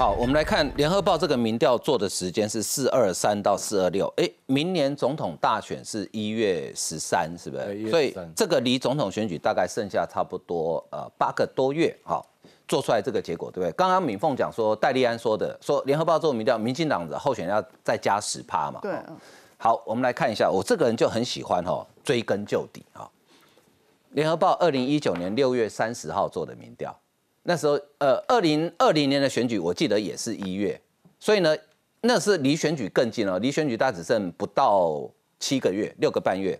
好，我们来看联合报这个民调做的时间是四二三到四二六，哎，明年总统大选是一月十三，是不是？所以这个离总统选举大概剩下差不多呃八个多月，好，做出来这个结果，对不对？刚刚敏凤讲说，戴利安说的，说联合报做民调，民进党的候选人要再加十趴嘛？对。好，我们来看一下，我这个人就很喜欢哈，追根究底啊。联合报二零一九年六月三十号做的民调。那时候，呃，二零二零年的选举，我记得也是一月，所以呢，那是离选举更近了，离选举大只剩不到七个月，六个半月。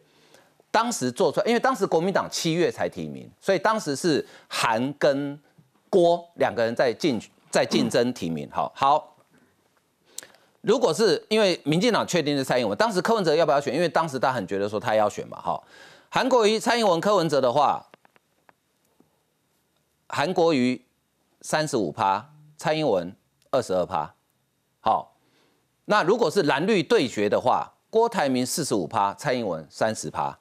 当时做出来，因为当时国民党七月才提名，所以当时是韩跟郭两个人在竞在竞争提名。好，好，如果是因为民进党确定是蔡英文，当时柯文哲要不要选？因为当时他很觉得说他要选嘛，哈，韩国瑜、蔡英文、柯文哲的话。韩国瑜三十五趴，蔡英文二十二趴。好，那如果是蓝绿对决的话，郭台铭四十五趴，蔡英文三十趴。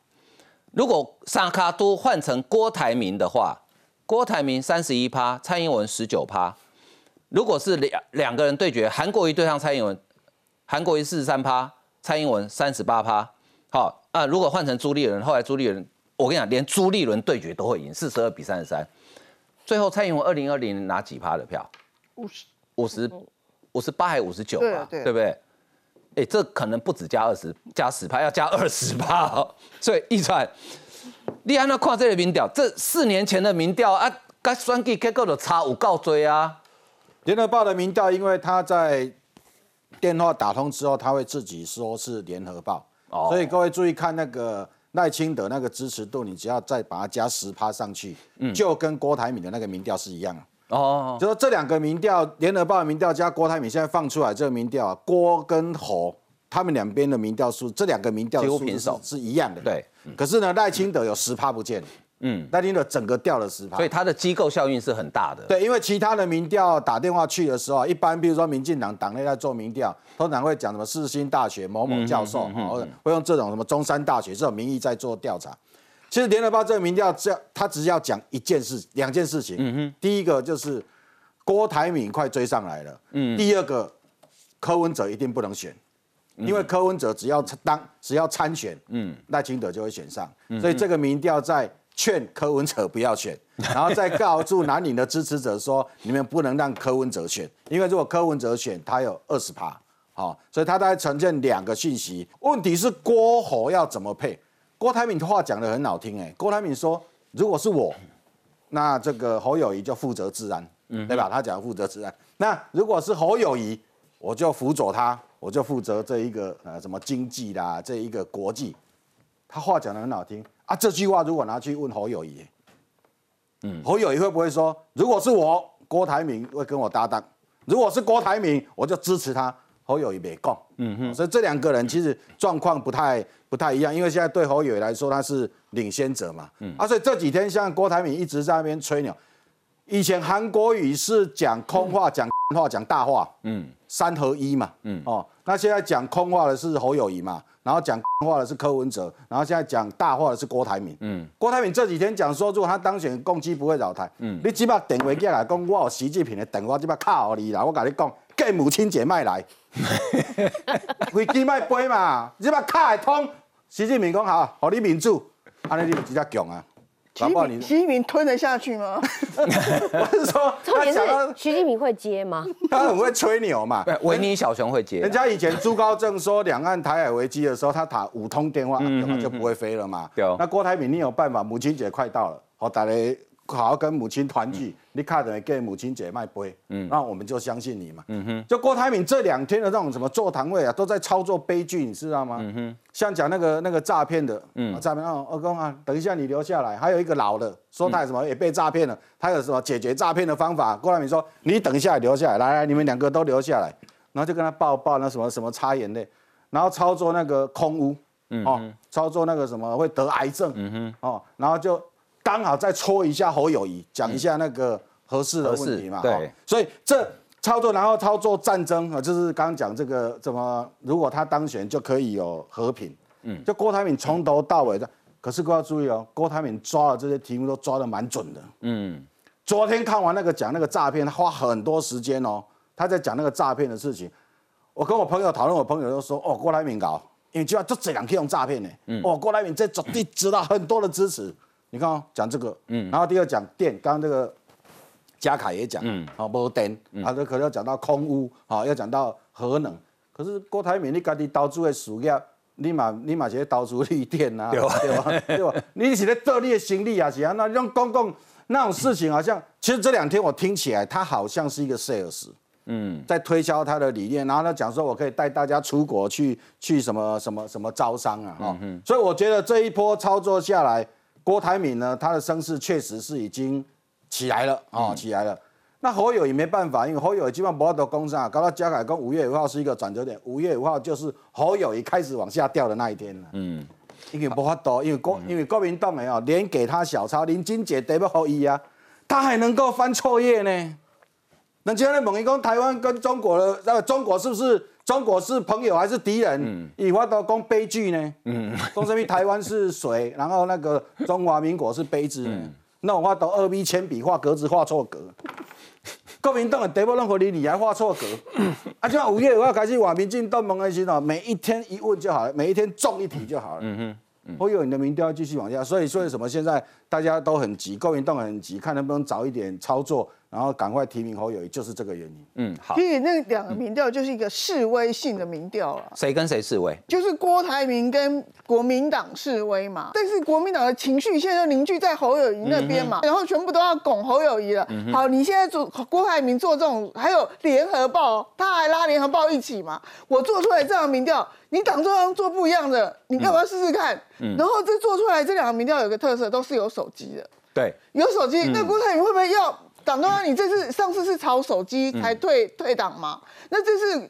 如果萨卡都换成郭台铭的话，郭台铭三十一趴，蔡英文十九趴。如果是两两个人对决，韩国瑜对上蔡英文，韩国瑜四十三趴，蔡英文三十八趴。好啊，如果换成朱立伦，后来朱立伦，我跟你讲，连朱立伦对决都会赢，四十二比三十三。最后，蔡英文二零二零拿几趴的票？五十五十五十八还五十九吧？对不对？哎，这可能不止加二十，加十趴，要加二十趴。所以一川，你安那看这个民调，这四年前的民调啊，跟选举结果的差有够多啊。联合报的民调，因为他在电话打通之后，他会自己说是联合报，所以各位注意看那个。赖清德那个支持度，你只要再把它加十趴上去，就跟郭台铭的那个民调是一样哦，就说这两个民调，联合报的民调加郭台铭现在放出来这个民调啊，郭跟侯他们两边的民调数，这两个民调几乎平手是一样的。对，可是呢，赖清德有十趴不见。嗯，那你的整个掉了十趴，所以它的机构效应是很大的。对，因为其他的民调打电话去的时候，一般比如说民进党党内在做民调，通常会讲什么世新大学某某教授，或者会用这种什么中山大学这种名义在做调查。其实联合报这个民调，只要他只要讲一件事、两件事情。嗯哼，第一个就是郭台铭快追上来了。嗯，第二个柯文哲一定不能选，因为柯文哲只要当只要参选，嗯，赖清德就会选上。所以这个民调在。劝柯文哲不要选，然后再告诉南岭的支持者说：你们不能让柯文哲选，因为如果柯文哲选，他有二十趴，好，所以他大概呈现两个讯息。问题是郭侯要怎么配？郭台铭的话讲的很好听，哎，郭台铭说：如果是我，那这个侯友谊就负责治安，嗯，对吧？他讲负责治安。那如果是侯友谊，我就辅佐他，我就负责这一个呃什么经济啦，这一个国际。他话讲的很好听。啊，这句话如果拿去问侯友谊，嗯，侯友谊会不会说，如果是我郭台铭会跟我搭档，如果是郭台铭，我就支持他。侯友谊没讲，嗯哼，所以这两个人其实状况不太不太一样，因为现在对侯友谊来说他是领先者嘛，嗯，啊，所以这几天像郭台铭一直在那边吹牛，以前韩国语是讲空话、讲话、讲大话，嗯，三合一嘛，嗯，哦，那现在讲空话的是侯友谊嘛。然后讲话的是柯文哲，然后现在讲大话的是郭台铭。嗯，郭台铭这几天讲说，如果他当选，共济不会扰台。嗯，你即把电话过来讲，我有习近平的电话，即把卡你啦。我跟你讲，给母亲节卖来，飞机卖飞嘛，即把卡通。习近平讲好，好你民主，安尼你直接强啊。习习近平吞得下去吗？我是说，重点是习近平会接吗？他很会吹牛嘛。维尼小熊会接。人家以前朱高正说两岸台海危机的时候，他打五通电话，就不会飞了嘛。那郭台铭，你有办法？母亲节快到了，好打雷。好好跟母亲团聚，你看等于给母亲节卖杯，嗯，那我们就相信你嘛，嗯哼。就郭台铭这两天的那种什么座谈会啊，都在操作悲剧，你知道吗？嗯哼。像讲那个那个诈骗的，嗯，诈骗哦，二公啊，等一下你留下来，还有一个老的说他什么也被诈骗了，他有什么解决诈骗的方法？郭台铭说你等一下留下来，来来，你们两个都留下来，然后就跟他抱抱那什么什么擦眼泪，然后操作那个空屋，嗯，哦，操作那个什么会得癌症，嗯哼，哦，然后就。刚好再戳一下侯友谊，讲一下那个合适的问题嘛。对，所以这操作，然后操作战争啊，就是刚刚讲这个怎么，如果他当选就可以有和平。嗯，就郭台铭从头到尾的，可是各位要注意哦，郭台铭抓的这些题目都抓的蛮准的。嗯，昨天看完那个讲那个诈骗，他花很多时间哦。他在讲那个诈骗的事情。我跟我朋友讨论，我朋友都说，哦，郭台铭搞，因为就要就这两天用诈骗呢。嗯哦，郭台铭这绝对知道很多的支持。你看哦，讲这个，嗯，然后第二讲电，刚刚这个嘉凯也讲，嗯，好，无电，啊，这可能要讲到空污，好，要讲到核能。可是郭台铭你家己投资的事业，你嘛你嘛是投资绿电呐，对吧？对吧？你是在做你的心力啊，是啊，那用公共那种事情，好像其实这两天我听起来，他好像是一个 sales。嗯，在推销他的理念，然后他讲说，我可以带大家出国去去什么什么什么招商啊，哈，所以我觉得这一波操作下来，郭台铭呢，他的声势确实是已经起来了啊，起来了。那侯友也没办法，因为侯友基本上不要得攻上，搞到加改跟五月五号是一个转折点，五月五号就是侯友也开始往下掉的那一天了。嗯，因为不法多，因为国因为国民党没有连给他小抄，林金姐得不好意啊，他还能够翻错页呢。那今天问一讲，台湾跟中国的那中国是不是中国是朋友还是敌人？以华都讲悲剧呢。嗯，说什么台湾是水，然后那个中华民国是杯子。那我画到二 B 铅笔画格子画错格，国民党的得不任何理你还画错格。啊，就像五月五号开始，网民进东盟那些哦，每一天一问就好了，每一天中一题就好了。嗯哼，会有你的民调继续往下，所以所以什么现在大家都很急，国民党很急，看能不能早一点操作。然后赶快提名侯友谊，就是这个原因。嗯，好。所以那两个民调就是一个示威性的民调了。谁跟谁示威？就是郭台铭跟国民党示威嘛。但是国民党的情绪现在就凝聚在侯友谊那边嘛，然后全部都要拱侯友谊了。好，你现在做郭台铭做这种，还有联合报，他还拉联合报一起嘛。我做出来这样民调，你党中央做不一样的，你要不要试试看？然后这做出来这两个民调有个特色，都是有手机的。对，有手机。那郭台铭会不会要？党中央，你这次上次是炒手机才退退党吗？那这次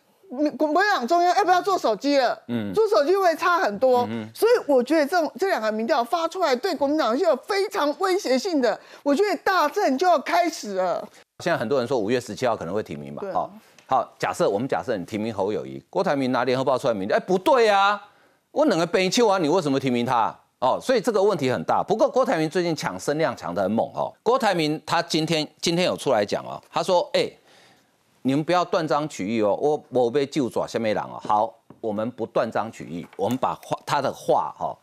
国民党中央要不要做手机了？嗯，做手机会差很多，嗯所以我觉得这这两个民调发出来，对国民党是有非常威胁性的。我觉得大战就要开始了。现在很多人说五月十七号可能会提名嘛？好，好，假设我们假设你提名侯友谊，郭台铭拿联合报出来名，哎，不对啊，我两个北秋啊，你为什么提名他？哦，所以这个问题很大。不过郭台铭最近抢声量抢得很猛哦。郭台铭他今天今天有出来讲哦，他说：“哎，你们不要断章取义哦，我我被救抓下面人哦。”好，我们不断章取义，我们把话他的话哈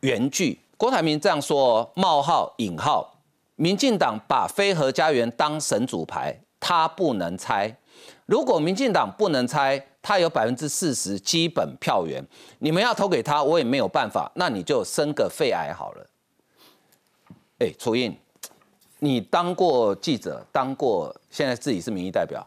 原句。郭台铭这样说：冒号引号，民进党把飞核家园当神主牌，他不能拆。如果民进党不能拆。他有百分之四十基本票源，你们要投给他，我也没有办法。那你就生个肺癌好了。哎，楚印，你当过记者，当过，现在自己是民意代表，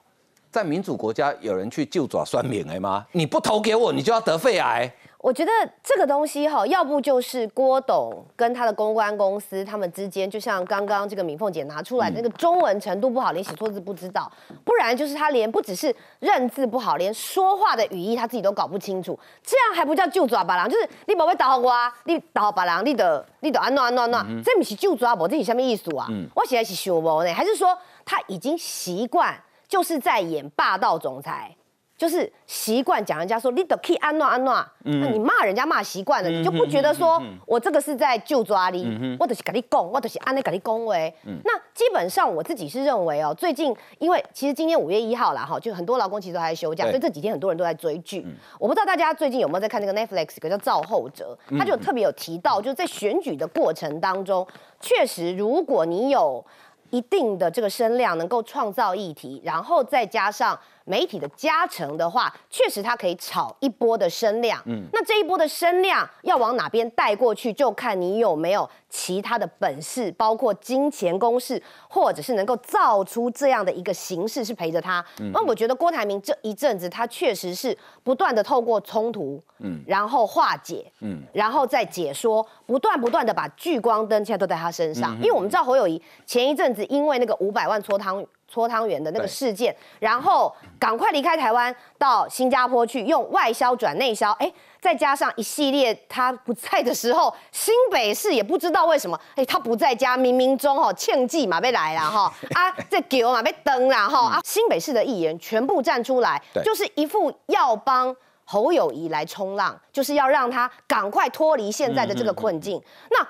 在民主国家有人去就爪酸免癌吗？你不投给我，你就要得肺癌？我觉得这个东西哈，要不就是郭董跟他的公关公司他们之间，就像刚刚这个敏凤姐拿出来那个中文程度不好，连写错字不知道；不然就是他连不只是认字不好，连说话的语义他自己都搞不清楚。这样还不叫就抓把郎？就是你宝贝打好我，你打好把郎，你的你的安诺安诺安诺，这不是就抓不？这是什么意思啊？我现在是修不呢？还是说他已经习惯就是在演霸道总裁？就是习惯讲人家说你的 key 安诺安诺，那你骂人家骂习惯了，你就不觉得说我这个是在就抓你，我都是跟你讲，我都是安内跟你恭维。那基本上我自己是认为哦，最近因为其实今天五月一号啦哈，就很多劳工其实都还在休假，所以这几天很多人都在追剧。我不知道大家最近有没有在看那个 Netflix，一个叫《造后者》，他就特别有提到，就是在选举的过程当中，确实如果你有一定的这个声量，能够创造议题，然后再加上。媒体的加成的话，确实它可以炒一波的声量。嗯，那这一波的声量要往哪边带过去，就看你有没有其他的本事，包括金钱攻势，或者是能够造出这样的一个形式是陪着他。那我觉得郭台铭这一阵子，他确实是不断的透过冲突，嗯，然后化解，嗯，然后再解说，不断不断的把聚光灯现在都在他身上。因为我们知道侯友谊前一阵子因为那个五百万搓汤。搓汤圆的那个事件，然后赶快离开台湾到新加坡去，用外销转内销，哎，再加上一系列他不在的时候，新北市也不知道为什么，哎，他不在家，冥冥中哈庆忌嘛被来了哈，啊，这狗嘛被登了哈，啊，新北市的议员全部站出来，就是一副要帮侯友谊来冲浪，就是要让他赶快脱离现在的这个困境。那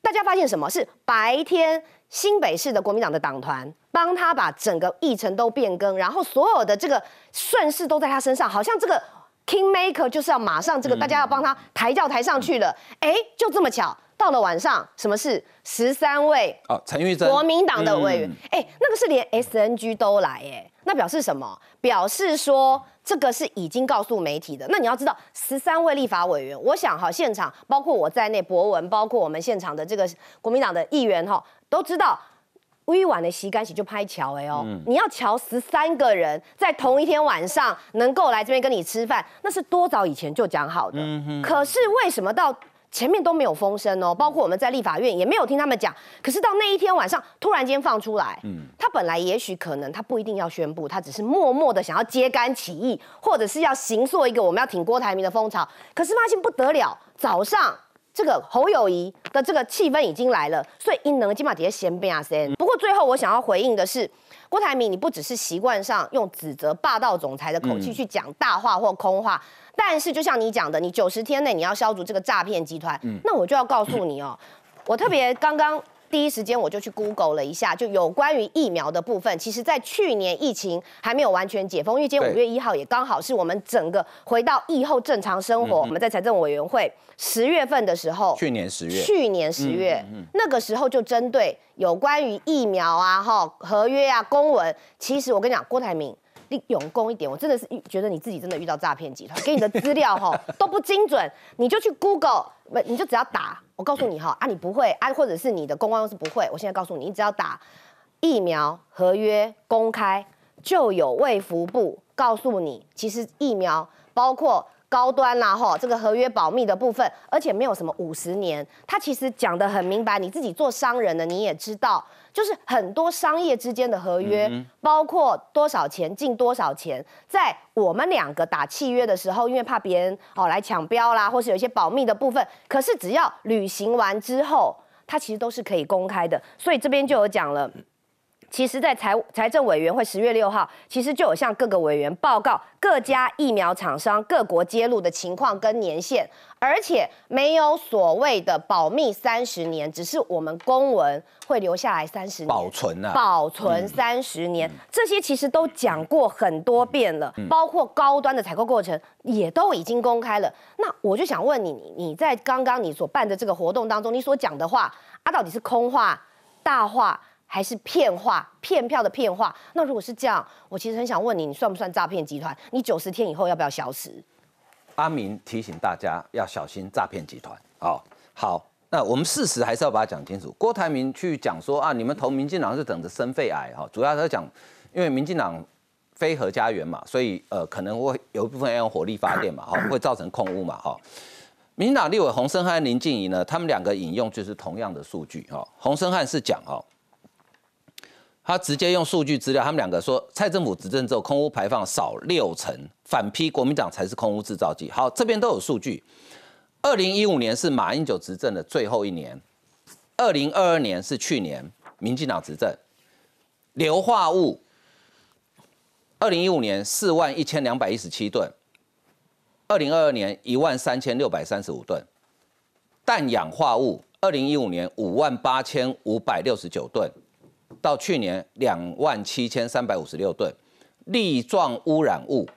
大大家发现什么？是白天新北市的国民党的党团帮他把整个议程都变更，然后所有的这个顺势都在他身上，好像这个 king maker 就是要马上这个大家要帮他抬轿抬上去了。哎，就这么巧，到了晚上，什么事？十三位哦，陈玉珍，国民党的委员，哎，那个是连 SNG 都来，哎，那表示什么？表示说。这个是已经告诉媒体的。那你要知道，十三位立法委员，我想哈，现场包括我在内，博文，包括我们现场的这个国民党的议员哈，都知道，微晚的洗干洗就拍桥哎哦，你要瞧十三个人在同一天晚上能够来这边跟你吃饭，那是多早以前就讲好的。可是为什么到？前面都没有风声哦，包括我们在立法院也没有听他们讲。可是到那一天晚上，突然间放出来，嗯，他本来也许可能他不一定要宣布，他只是默默的想要揭竿起义，或者是要行塑一个我们要挺郭台铭的风潮。可是发现不得了，早上这个侯友谊的这个气氛已经来了，所以因能今晚底下先变啊先。不过最后我想要回应的是，郭台铭你不只是习惯上用指责霸道总裁的口气去讲大话或空话。但是，就像你讲的，你九十天内你要消除这个诈骗集团，那我就要告诉你哦，我特别刚刚第一时间我就去 Google 了一下，就有关于疫苗的部分。其实，在去年疫情还没有完全解封，因为今天五月一号也刚好是我们整个回到疫后正常生活。我们在财政委员会十月份的时候，去年十月，去年十月那个时候就针对有关于疫苗啊、哈合约啊、公文，其实我跟你讲，郭台铭。勇功一点，我真的是觉得你自己真的遇到诈骗集团，给你的资料哈 都不精准，你就去 Google，不你就只要打，我告诉你哈啊你不会啊，或者是你的公关公司不会，我现在告诉你，你只要打疫苗合约公开，就有卫福部告诉你，其实疫苗包括。高端啦，哈，这个合约保密的部分，而且没有什么五十年，他其实讲的很明白。你自己做商人的，你也知道，就是很多商业之间的合约，包括多少钱进多少钱，在我们两个打契约的时候，因为怕别人哦来抢标啦，或是有一些保密的部分，可是只要履行完之后，它其实都是可以公开的。所以这边就有讲了。其实，在财财政委员会十月六号，其实就有向各个委员报告各家疫苗厂商各国揭露的情况跟年限，而且没有所谓的保密三十年，只是我们公文会留下来三十年保存啊，保存三十年，这些其实都讲过很多遍了，包括高端的采购过程也都已经公开了。那我就想问你，你在刚刚你所办的这个活动当中，你所讲的话啊，到底是空话、大话？还是骗话、骗票的骗话。那如果是这样，我其实很想问你，你算不算诈骗集团？你九十天以后要不要消失？阿明提醒大家要小心诈骗集团。哦，好，那我们事实还是要把它讲清楚。郭台铭去讲说啊，你们投民进党是等着生肺癌哈，主要他讲，因为民进党非核家园嘛，所以呃可能会有一部分要用火力发电嘛，哈，会造成空污嘛，哈。民进党立委洪生汉、林静怡呢，他们两个引用就是同样的数据哈。洪生汉是讲哈。他直接用数据资料，他们两个说，蔡政府执政之后，空污排放少六成，反批国民党才是空污制造剂。好，这边都有数据。二零一五年是马英九执政的最后一年，二零二二年是去年民进党执政，硫化物，二零一五年四万一千两百一十七吨，二零二二年一万三千六百三十五吨，氮氧化物，二零一五年五万八千五百六十九吨。到去年两万七千三百五十六吨，粒状污染物，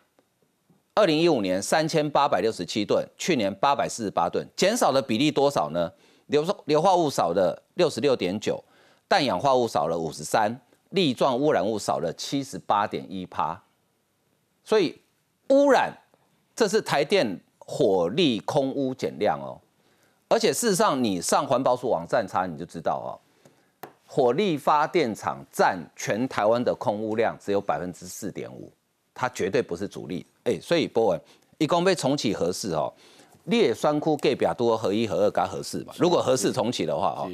二零一五年三千八百六十七吨，去年八百四十八吨，减少的比例多少呢？硫硫化物少了六十六点九，氮氧化物少了五十三，粒状污染物少了七十八点一趴。所以污染，这是台电火力空污减量哦，而且事实上你上环保署网站查你就知道哦。火力发电厂占全台湾的空污量只有百分之四点五，它绝对不是主力。哎，所以波文一共被重启合适哦，列酸库盖比亚多合一合二该合适嘛？如果合适重启的话哦，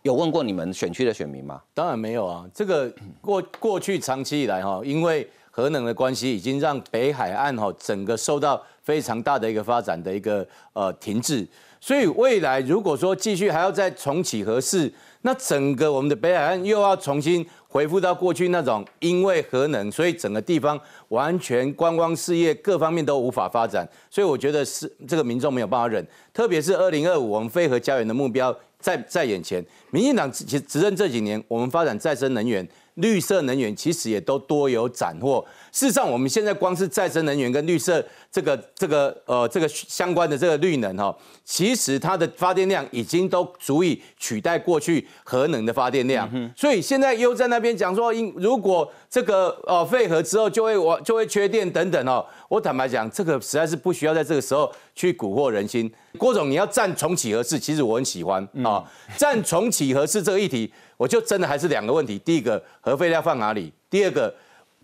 有问过你们选区的选民吗？当然没有啊，这个过过去长期以来哈，因为核能的关系，已经让北海岸哈整个受到非常大的一个发展的一个呃停滞。所以未来如果说继续还要再重启核试，那整个我们的北海岸又要重新恢复到过去那种，因为核能，所以整个地方完全观光事业各方面都无法发展。所以我觉得是这个民众没有办法忍，特别是二零二五我们非核家园的目标在在眼前。民进党其实执政这几年，我们发展再生能源。绿色能源其实也都多有斩获。事实上，我们现在光是再生能源跟绿色这个、这个、呃，这个相关的这个绿能哈，其实它的发电量已经都足以取代过去核能的发电量。所以现在又在那边讲说，因如果这个呃废核之后就会我就会缺电等等哦。我坦白讲，这个实在是不需要在这个时候去蛊惑人心。郭总，你要站重启核试，其实我很喜欢啊。站重启核试这个议题。我就真的还是两个问题，第一个核废料放哪里？第二个，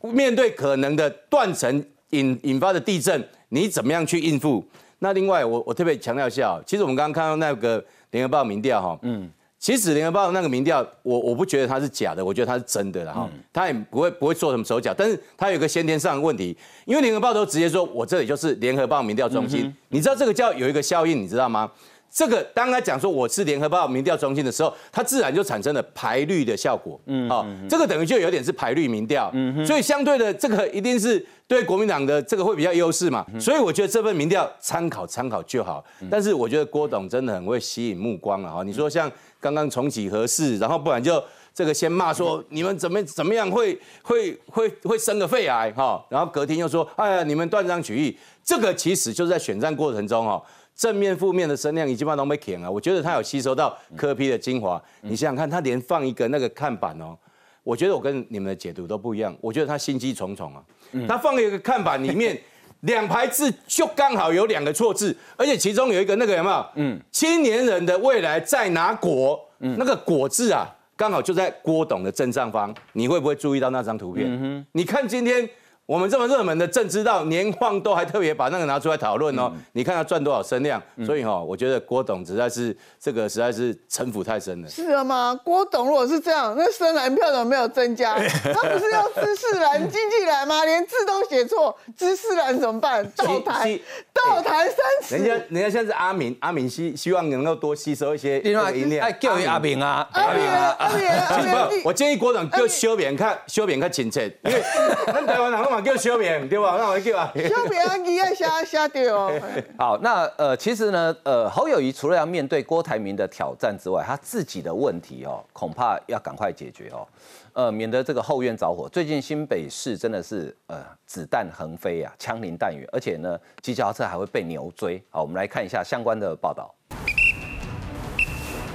面对可能的断层引引发的地震，你怎么样去应付？那另外，我我特别强调一下，其实我们刚刚看到那个联合报民调哈，嗯，其实联合报那个民调，我我不觉得它是假的，我觉得它是真的了哈，它也不会不会做什么手脚，但是它有一个先天上的问题，因为联合报都直接说我这里就是联合报民调中心，你知道这个叫有一个效应，你知道吗？这个当他讲说我是联合报民调中心的时候，它自然就产生了排率的效果。嗯，好，这个等于就有点是排率民调。嗯所以相对的，这个一定是对国民党的这个会比较优势嘛。所以我觉得这份民调参考参考就好。但是我觉得郭董真的很会吸引目光啊！哈，你说像刚刚重启合适，然后不然就这个先骂说你们怎么怎么样会会会会生个肺癌哈，然后隔天又说哎呀你们断章取义，这个其实就是在选战过程中哦。正面、负面的声量已经把都没填了，我觉得他有吸收到科批的精华。你想想看，他连放一个那个看板哦，我觉得我跟你们的解读都不一样。我觉得他心机重重啊，他放一个看板里面 两排字就刚好有两个错字，而且其中有一个那个有没有？嗯，青年人的未来在哪国？嗯，那个果字啊，刚好就在郭董的正上方。你会不会注意到那张图片？你看今天。我们这么热门的政治道年况都还特别把那个拿出来讨论哦，你看他赚多少声量，所以哈，我觉得郭董实在是这个实在是城府太深了。是啊吗？郭董如果是这样，那深蓝票怎么没有增加？他不是要知识蓝、经济蓝吗？连字都写错，知识蓝怎么办？倒台，倒台三次。人家人家现在是阿明，阿明希希望能够多吸收一些音量。哎，教育阿明啊，阿明阿明阿明。我建议郭董就修扁看，修扁看清澈，因为 咱台湾人嘛。叫小明对吧？那我叫啊，修扁啊，你要瞎瞎掉。好，那呃，其实呢，呃，侯友谊除了要面对郭台铭的挑战之外，他自己的问题哦，恐怕要赶快解决哦，呃，免得这个后院着火。最近新北市真的是呃子弹横飞啊，枪林弹雨，而且呢，机车车还会被牛追。好，我们来看一下相关的报道。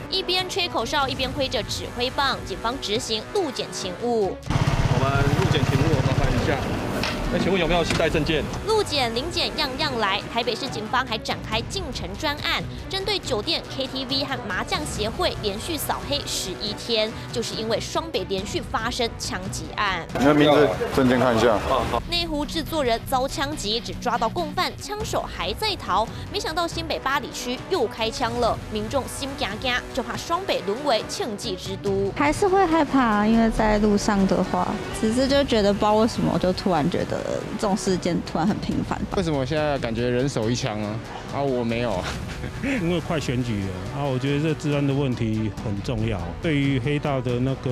一边吹口哨，一边挥着指挥棒，警方执行路检勤务。我们路检勤务，麻烦一下。那请问有没有携带证件？路检、临检样样来。台北市警方还展开进城专案，针对酒店、KTV 和麻将协会连续扫黑十一天，就是因为双北连续发生枪击案。你的名字、证件看一下。内湖制作人遭枪击，只抓到共犯，枪手还在逃。没想到新北八里区又开枪了，民众心惊惊，就怕双北沦为庆忌之都。还是会害怕，因为在路上的话，只是就觉得不知道为什么，就突然觉得。呃，这种事件突然很频繁。为什么现在感觉人手一枪啊？啊，我没有，因为快选举了啊，我觉得这治安的问题很重要。对于黑道的那个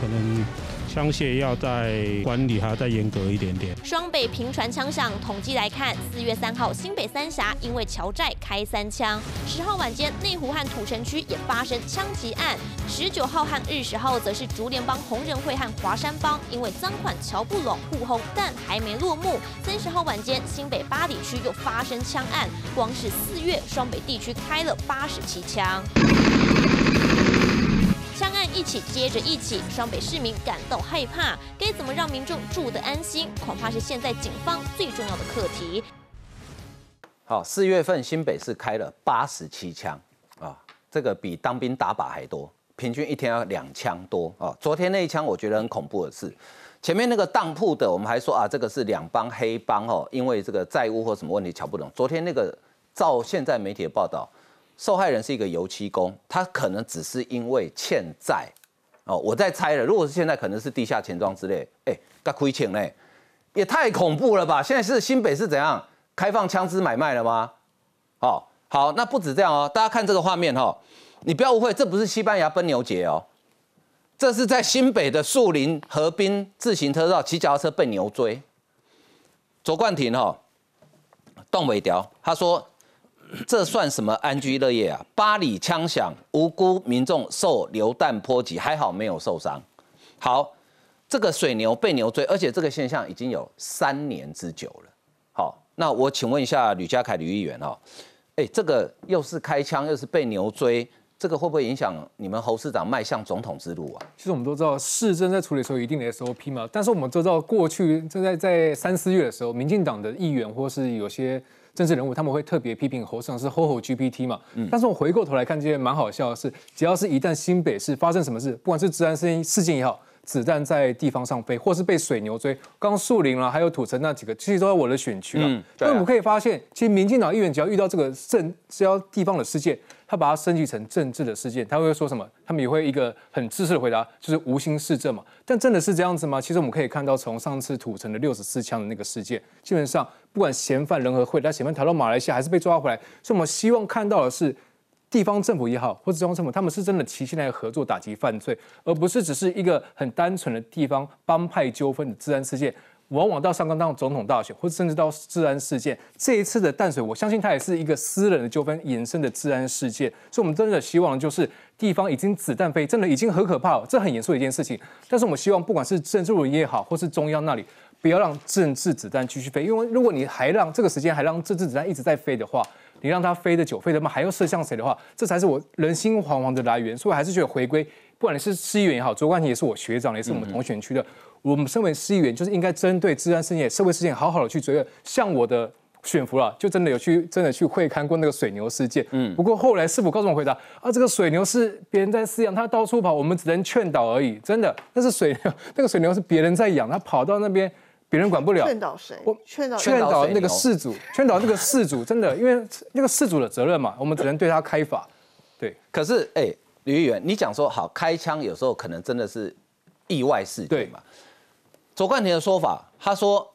可能。枪械要在管理还要再严格一点点。双北平传枪响，统计来看，四月三号新北三峡因为桥寨开三枪，十号晚间内湖和土城区也发生枪击案，十九号和二十号则是竹联帮红人会和华山帮因为赃款桥不拢互轰，但还没落幕。三十号晚间新北八里区又发生枪案，光是四月双北地区开了八十七枪。上岸一起接着一起，双北市民感到害怕，该怎么让民众住得安心？恐怕是现在警方最重要的课题。好，四月份新北市开了八十七枪啊，这个比当兵打靶还多，平均一天要两枪多啊。昨天那一枪我觉得很恐怖的是，前面那个当铺的，我们还说啊，这个是两帮黑帮哦，因为这个债务或什么问题瞧不懂。昨天那个照现在媒体的报道。受害人是一个油漆工，他可能只是因为欠债哦，我在猜了，如果是现在可能是地下钱庄之类，哎，该亏钱嘞，也太恐怖了吧！现在是新北是怎样开放枪支买卖了吗？好，好，那不止这样哦，大家看这个画面哈，你不要误会，这不是西班牙奔牛节哦，这是在新北的树林河滨自行车道骑脚踏车被牛追。卓冠廷哈，动尾条，他说这算什么安居乐业啊？巴里枪响，无辜民众受流弹波及，还好没有受伤。好。这个水牛被牛追，而且这个现象已经有三年之久了。好，那我请问一下吕家凯吕议员哦，哎，这个又是开枪又是被牛追，这个会不会影响你们侯市长迈向总统之路啊？其实我们都知道市政在处理的时候有一定的 SOP 嘛，但是我们都知道过去正在在三四月的时候，民进党的议员或是有些政治人物他们会特别批评侯市长是 “ho ho GPT” 嘛。嗯。但是我回过头来看，这些蛮好笑的是，只要是一旦新北市发生什么事，不管是治安事件事件也好。子弹在地方上飞，或是被水牛追，刚树林啊，还有土城那几个，其实都在我的选区了。嗯，所以我们可以发现，其实民进党议员只要遇到这个政，只要地方的事件，他把它升级成政治的事件，他会说什么？他们也会一个很自私的回答，就是无心市政嘛。但真的是这样子吗？其实我们可以看到，从上次土城的六十四枪的那个事件，基本上不管嫌犯人和会，但嫌犯逃到马来西亚还是被抓回来，所以我们希望看到的是。地方政府也好，或者中央政府，他们是真的齐心来合作打击犯罪，而不是只是一个很单纯的地方帮派纠纷的治安事件。往往到上刚当总统大选，或者甚至到治安事件，这一次的淡水，我相信它也是一个私人的纠纷衍生的治安事件。所以，我们真的希望就是地方已经子弹飞，真的已经很可怕了，这很严肃的一件事情。但是，我们希望不管是政治也好，或是中央那里，不要让政治子弹继续飞，因为如果你还让这个时间还让政治子弹一直在飞的话，你让它飞得久，飞得慢，还要射向谁的话，这才是我人心惶惶的来源。所以，我还是觉得回归，不管你是市议员也好，卓冠廷也是我学长，也是我们同选区的。我们身为市议员，就是应该针对治安事件、社会事件，好好的去追问。像我的选服了，就真的有去真的去会看过那个水牛事件。嗯。不过后来市府告诉我回答啊，这个水牛是别人在饲养，它到处跑，我们只能劝导而已。真的，那是水牛，那个水牛是别人在养，它跑到那边。别人管不了，劝导谁？我劝导劝导那个事主，劝导那个事主，真的，因为那个事主的责任嘛，我们只能对他开法。对，可是哎，吕议员，你讲说好开枪，有时候可能真的是意外事件嘛。左冠廷的说法，他说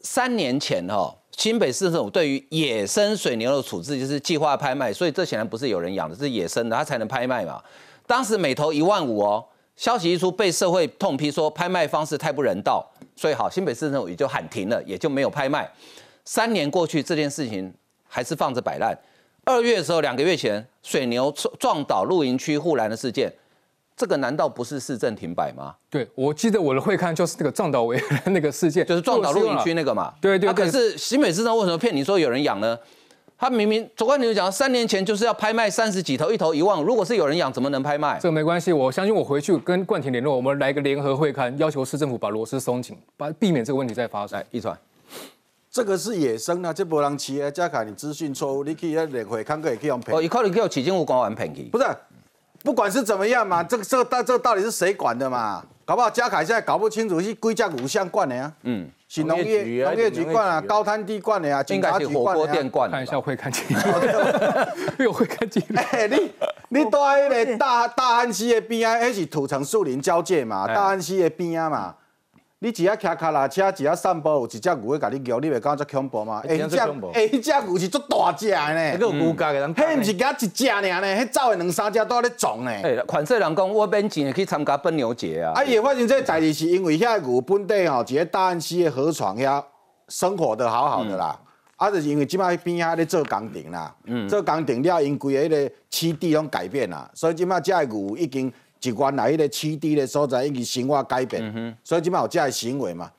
三年前哈，新北市政府对于野生水牛的处置就是计划拍卖，所以这显然不是有人养的，是野生的，他才能拍卖嘛。当时每头一万五哦。消息一出，被社会痛批说拍卖方式太不人道，所以好，新北市政府也就喊停了，也就没有拍卖。三年过去，这件事情还是放着摆烂。二月的时候，两个月前，水牛撞倒露营区护栏的事件，这个难道不是市政停摆吗？对，我记得我的会看就是那个撞倒围那个事件，就是撞倒露营区那个嘛。对对。可是新美市政为什么骗你说有人养呢？他明明左冠廷讲，三年前就是要拍卖三十几头，一头一万。如果是有人养，怎么能拍卖？这个没关系，我相信我回去跟冠廷联络，我们来个联合会刊，要求市政府把螺丝松紧，把避免这个问题再发生。来，一传，这个是野生的，这波浪骑啊，加凯，你资讯错误，你可以在联合看个也可以用骗。哦，一可能叫起金湖公园骗去。不是，不管是怎么样嘛，这个这个到这个到底是谁管的嘛？搞不好嘉凯现在搞不清楚是归家五项管的呀。嗯。是农业农业局管啊，高滩地管的啊，警察局管的。看一下会看清，又 会看清。哎，你你住喺个大大安溪的边啊，那是土城树林交界嘛，大安溪的边啊嘛。你只要骑卡拉车，只要散步，有一只牛会甲你咬，你袂感觉足恐怖吗？哎，只哎，迄只牛是足大只的呢，迄个牛角的人，迄毋是甲一只尔呢，迄走的两三只都在撞呢。哎，款式人讲，我免钱去参加奔牛节啊。啊，也发现这代志是因为遐牛本地吼，一个大安溪的河床遐生活的好好的啦。啊，就是因为即摆边遐咧做工程啦，做工程了，因规个迄个栖地拢改变啦，所以即摆这牛已经。是原来迄个栖地的所在已经生活改变，所以起码有这样行为嘛。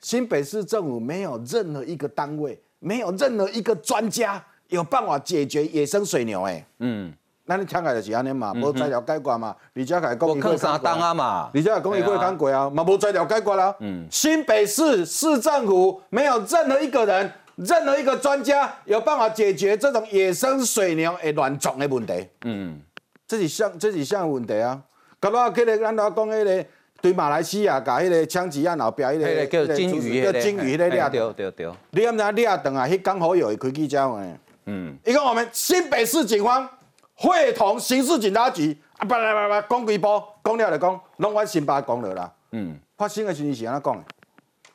新北市政府没有任何一个单位，没有任何一个专家有办法解决野生水牛诶。嗯，那你听起来就是安尼嘛，无材料解决嘛。李家凯讲，我靠啥当啊嘛？李家凯讲，伊会看过啊，嘛无材料解决啦。嗯，新北市市政府没有任何一个人，任何一个专家有办法解决这种野生水牛诶乱种的问题。嗯。这是像这是像问题啊！刚刚迄个咱老讲迄个对马来西亚甲迄个枪击案后壁迄个叫金鱼叫金鱼迄个掠对对对，你敢知掠断啊？迄刚好有开记者会，嗯，伊讲我们新北市警方会同刑事警察局啊，叭叭叭叭讲几波，讲了就讲，拢阮新巴讲了啦，嗯，发生的事情是安怎讲的？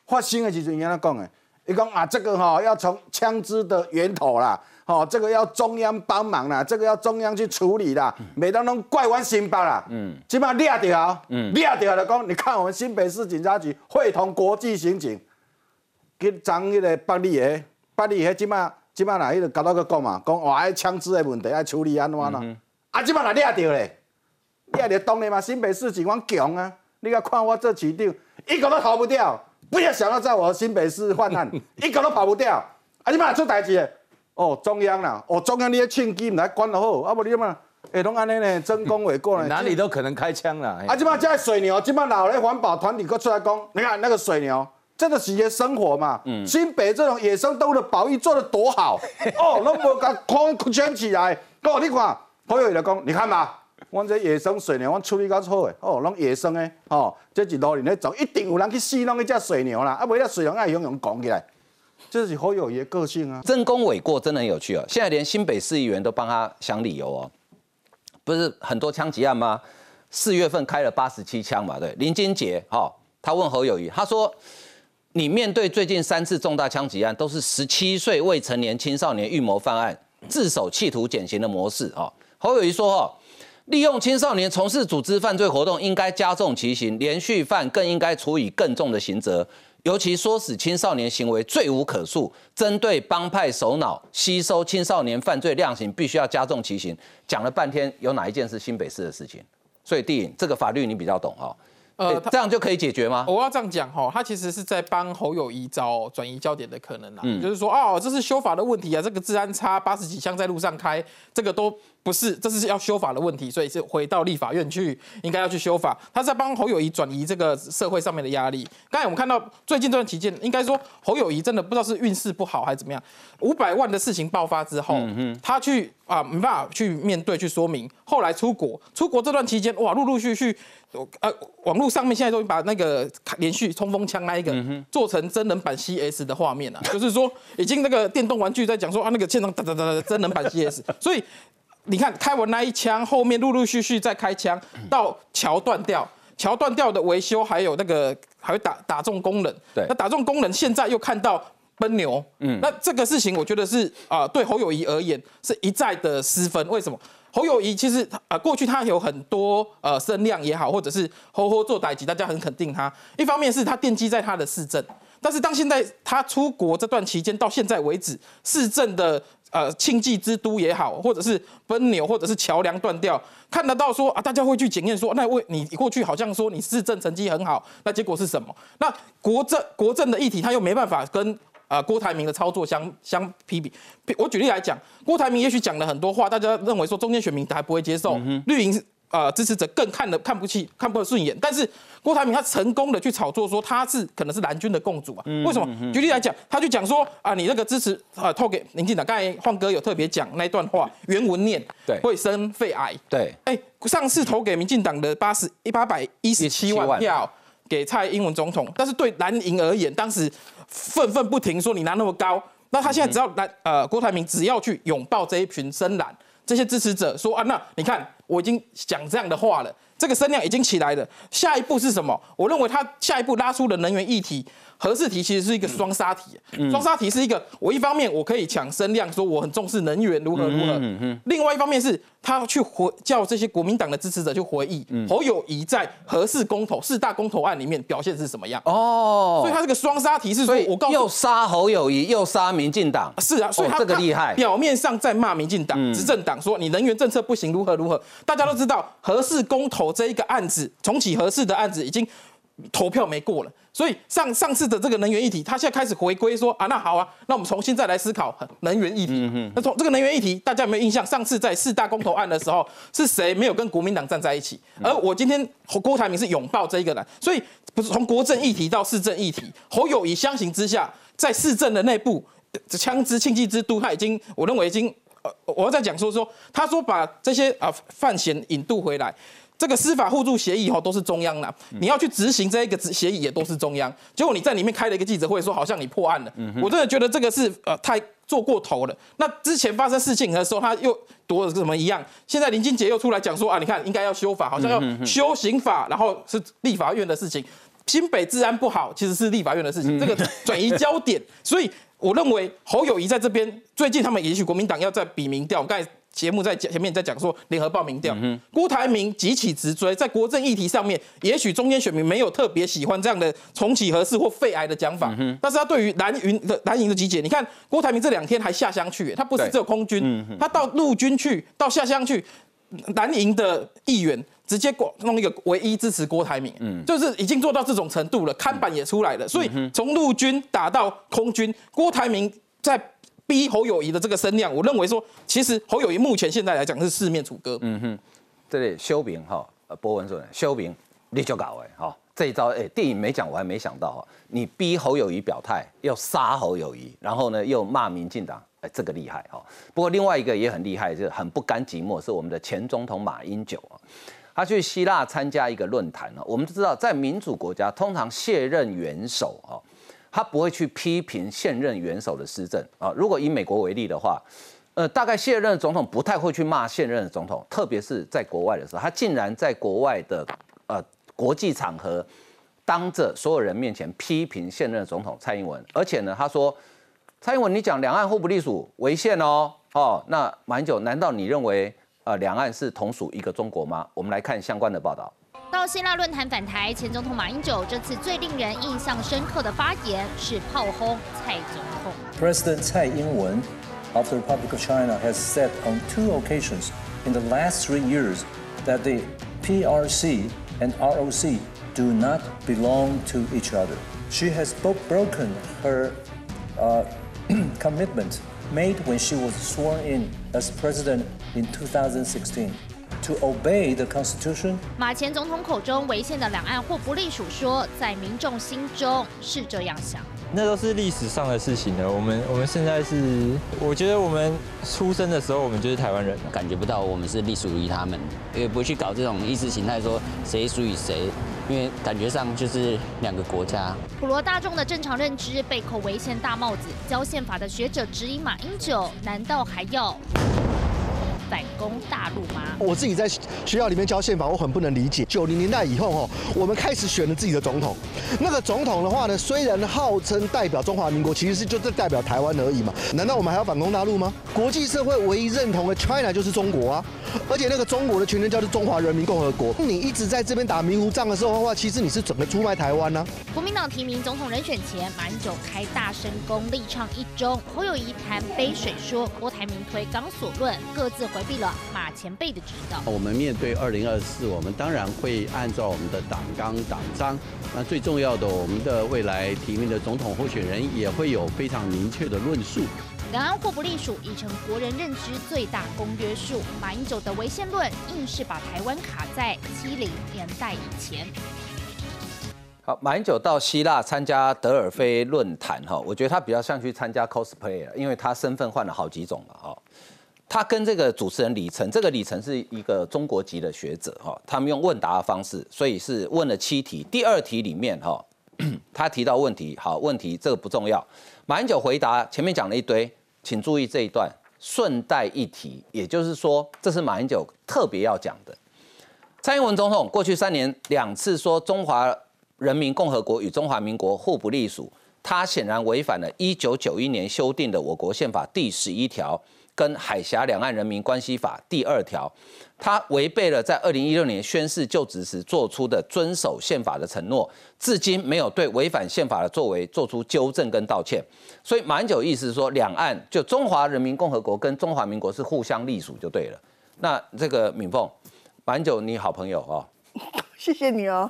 发生的时阵，伊安怎讲的？伊讲啊，这个哈、要从枪支的源头啦，哦，这个要中央帮忙啦，这个要中央去处理啦，每当拢怪阮新北啦，嗯，即马掠掉，嗯，掠掉了讲，你看我们新北市警察局会同国际刑警去张迄个北里的，北里迄即马即马来迄个甲到去讲嘛，讲哇，迄枪支的问题爱处理安怎呢？啊，即马来掠掉咧，掠掉当然嘛，新北市警官强啊，你甲看我这市长，一个都逃不掉。不要想要在我新北市犯案，一个都跑不掉。啊，你嘛出代志的，哦，中央啦，哦，中央你咧庆机唔来管就好，啊不你嘛，哎，拢安尼呢，争功诿过来，哪里都可能开枪啦。啊，即马这水牛，即马老咧环保团体搁出来讲，你看那个水牛，这个是些生活嘛，嗯，新北这种野生动物的保育做的多好，哦，拢无甲框圈起来，哦，你看，朋友就讲，你看吧。阮这野生水牛，阮处理较好诶，哦，拢野生诶，哦，这一路人咧走，一定有人去戏弄迄只水牛啦，啊，袂了水牛爱用用讲起来，这是侯友谊个性啊。争功诿过真的很有趣哦，现在连新北市议员都帮他想理由哦，不是很多枪击案吗？四月份开了八十七枪嘛，对，林金杰，哈，他问侯友谊，他说，你面对最近三次重大枪击案，都是十七岁未成年青少年预谋犯案、自首企图减刑的模式哦。侯友谊说，哦。利用青少年从事组织犯罪活动，应该加重其刑；连续犯更应该处以更重的刑责。尤其唆使青少年行为罪无可恕，针对帮派首脑吸收青少年犯罪量刑，必须要加重其刑。讲了半天，有哪一件是新北市的事情？所以，地这个法律你比较懂哈。呃，这样就可以解决吗？我要这样讲哈，他其实是在帮侯友谊找转移焦点的可能啦。嗯，就是说，哦，这是修法的问题啊，这个治安差，八十几箱在路上开，这个都不是，这是要修法的问题，所以是回到立法院去，应该要去修法。他在帮侯友谊转移这个社会上面的压力。刚才我们看到最近这段期间，应该说侯友谊真的不知道是运势不好还是怎么样，五百万的事情爆发之后，他去啊没办法去面对去说明，后来出国，出国这段期间，哇，陆陆续续。呃，网络上面现在都把那个连续冲锋枪那一个做成真人版 CS 的画面了，就是说已经那个电动玩具在讲说啊，那个现场哒哒哒哒真人版 CS，所以你看开完那一枪，后面陆陆续续再开枪，到桥断掉，桥断掉的维修，还有那个还会打打中工人，对，那打中工人，现在又看到奔牛，嗯，那这个事情我觉得是啊，对侯友谊而言是一再的失分，为什么？侯友谊其实呃过去他有很多呃声量也好，或者是吼吼做代级，大家很肯定他。一方面是他奠基在他的市政，但是当现在他出国这段期间到现在为止，市政的呃庆忌之都也好，或者是奔牛，或者是桥梁断掉，看得到说啊，大家会去检验说，那为你过去好像说你市政成绩很好，那结果是什么？那国政国政的议题他又没办法跟。啊，郭台铭的操作相相批比，我举例来讲，郭台铭也许讲了很多话，大家认为说中间选民还不会接受，绿营呃支持者更看的看不起，看不顺眼。但是郭台铭他成功的去炒作说他是可能是蓝军的共主啊，为什么？举例来讲，他就讲说啊，你那个支持啊投给民进党，刚才焕哥有特别讲那一段话，原文念，对，会生肺癌，对，哎，上次投给民进党的八十一八百一十七万票给蔡英文总统，但是对蓝营而言，当时。愤愤不停说你拿那么高，那他现在只要来呃郭台铭只要去拥抱这一群深蓝这些支持者，说啊那你看我已经讲这样的话了，这个声量已经起来了，下一步是什么？我认为他下一步拉出的能源议题。核试题其实是一个双杀题，双杀题是一个我一方面我可以抢声量，说我很重视能源如何如何，另外一方面是他去回叫这些国民党的支持者去回忆侯友谊在核四公投四大公投案里面表现是什么样。哦，所以他这个双杀题是说我告又杀侯友谊又杀民进党，是啊，所以他这个厉害，表面上在骂民进党执政党说你能源政策不行如何如何，大家都知道核四公投这一个案子重启核四的案子已经。投票没过了，所以上上次的这个能源议题，他现在开始回归说啊，那好啊，那我们重新再来思考能源议题。那从这个能源议题，大家有没有印象？上次在四大公投案的时候，是谁没有跟国民党站在一起？而我今天郭台铭是拥抱这一个人，所以不是从国政议题到市政议题，侯友谊相形之下，在市政的内部，枪支庆忌之都，他已经我认为已经呃，我要再讲说说，他说把这些啊犯嫌引渡回来。这个司法互助协议哈都是中央的，你要去执行这一个协议也都是中央。结果你在里面开了一个记者会，说好像你破案了，我真的觉得这个是呃太做过头了。那之前发生事情的时候，他又夺了什么一样？现在林俊杰又出来讲说啊，你看应该要修法，好像要修刑法，然后是立法院的事情。新北治安不好，其实是立法院的事情，这个转移焦点。所以我认为侯友谊在这边，最近他们也许国民党要在比民调，刚才节目在前面在讲说联合报民调，郭台铭急起直追，在国政议题上面，也许中间选民没有特别喜欢这样的重启合适或肺癌的讲法，但是他对于蓝云的蓝营的集结，你看郭台铭这两天还下乡去，他不是只有空军，他到陆军去，到下乡去，蓝营的议员。直接弄一个唯一支持郭台铭，嗯，就是已经做到这种程度了，看板也出来了，所以从陆军打到空军，郭台铭在逼侯友谊的这个声量，我认为说，其实侯友谊目前现在来讲是四面楚歌，嗯哼，这里修明哈，呃，博文说修明你就搞哎，哈，这一招哎，电影没讲我还没想到哈，你逼侯友谊表态，要杀侯友谊，然后呢又骂民进党，哎，这个厉害哈。不过另外一个也很厉害，就是很不甘寂寞，是我们的前总统马英九啊。他去希腊参加一个论坛呢，我们都知道，在民主国家，通常卸任元首啊，他不会去批评现任元首的施政啊。如果以美国为例的话，呃，大概卸任总统不太会去骂现任的总统，特别是在国外的时候，他竟然在国外的呃国际场合，当着所有人面前批评现任总统蔡英文，而且呢，他说蔡英文你讲两岸互不隶属违宪哦，哦，那马英九难道你认为？呃，两岸是同属一个中国吗？我们来看相关的报道。到希腊论坛反台，前总统马英九这次最令人印象深刻的发言是炮轰蔡总统。President Tsai Ing-wen of the Republic of China has said on two occasions in the last three years that the PRC and ROC do not belong to each other. She has broken her uh, commitment made when she was sworn in as president in 2016 To obey the Constitution。马前总统口中违宪的两岸或不隶属说，在民众心中是这样想。那都是历史上的事情了。我们我们现在是，我觉得我们出生的时候，我们就是台湾人，感觉不到我们是隶属于他们，也不会去搞这种意识形态，说谁属于谁，因为感觉上就是两个国家。普罗大众的正常认知被扣违宪大帽子，教宪法的学者质疑马英九，难道还要？反攻大陆吗？我自己在学校里面教宪法，我很不能理解。九零年代以后，哦，我们开始选了自己的总统。那个总统的话呢，虽然号称代表中华民国，其实是就是代表台湾而已嘛。难道我们还要反攻大陆吗？国际社会唯一认同的 China 就是中国啊，而且那个中国的全称叫做中华人民共和国。你一直在这边打迷糊仗的时候的话，其实你是准备出卖台湾呢？国民党提名总统人选前，马英九开大声功，力唱一中。侯友谊谈杯水说，郭台铭推港索论，各自回。避了马前辈的指导。我们面对二零二四，我们当然会按照我们的党纲党章。那最重要的，我们的未来提名的总统候选人也会有非常明确的论述。两岸互不隶属已成国人认知最大公约数。马英九的违宪论硬是把台湾卡在七零年代以前。好，马英九到希腊参加德尔菲论坛哈，我觉得他比较像去参加 cosplay 了，因为他身份换了好几种了哈。他跟这个主持人李晨，这个李晨是一个中国籍的学者哈，他们用问答的方式，所以是问了七题。第二题里面哈，他提到问题，好问题这个不重要。马英九回答前面讲了一堆，请注意这一段，顺带一提，也就是说，这是马英九特别要讲的。蔡英文总统过去三年两次说中华人民共和国与中华民国互不隶属，他显然违反了一九九一年修订的我国宪法第十一条。跟海峡两岸人民关系法第二条，他违背了在二零一六年宣誓就职时做出的遵守宪法的承诺，至今没有对违反宪法的作为做出纠正跟道歉。所以马英九意思是说，两岸就中华人民共和国跟中华民国是互相隶属就对了。那这个敏凤，马英九你好朋友哦，谢谢你哦。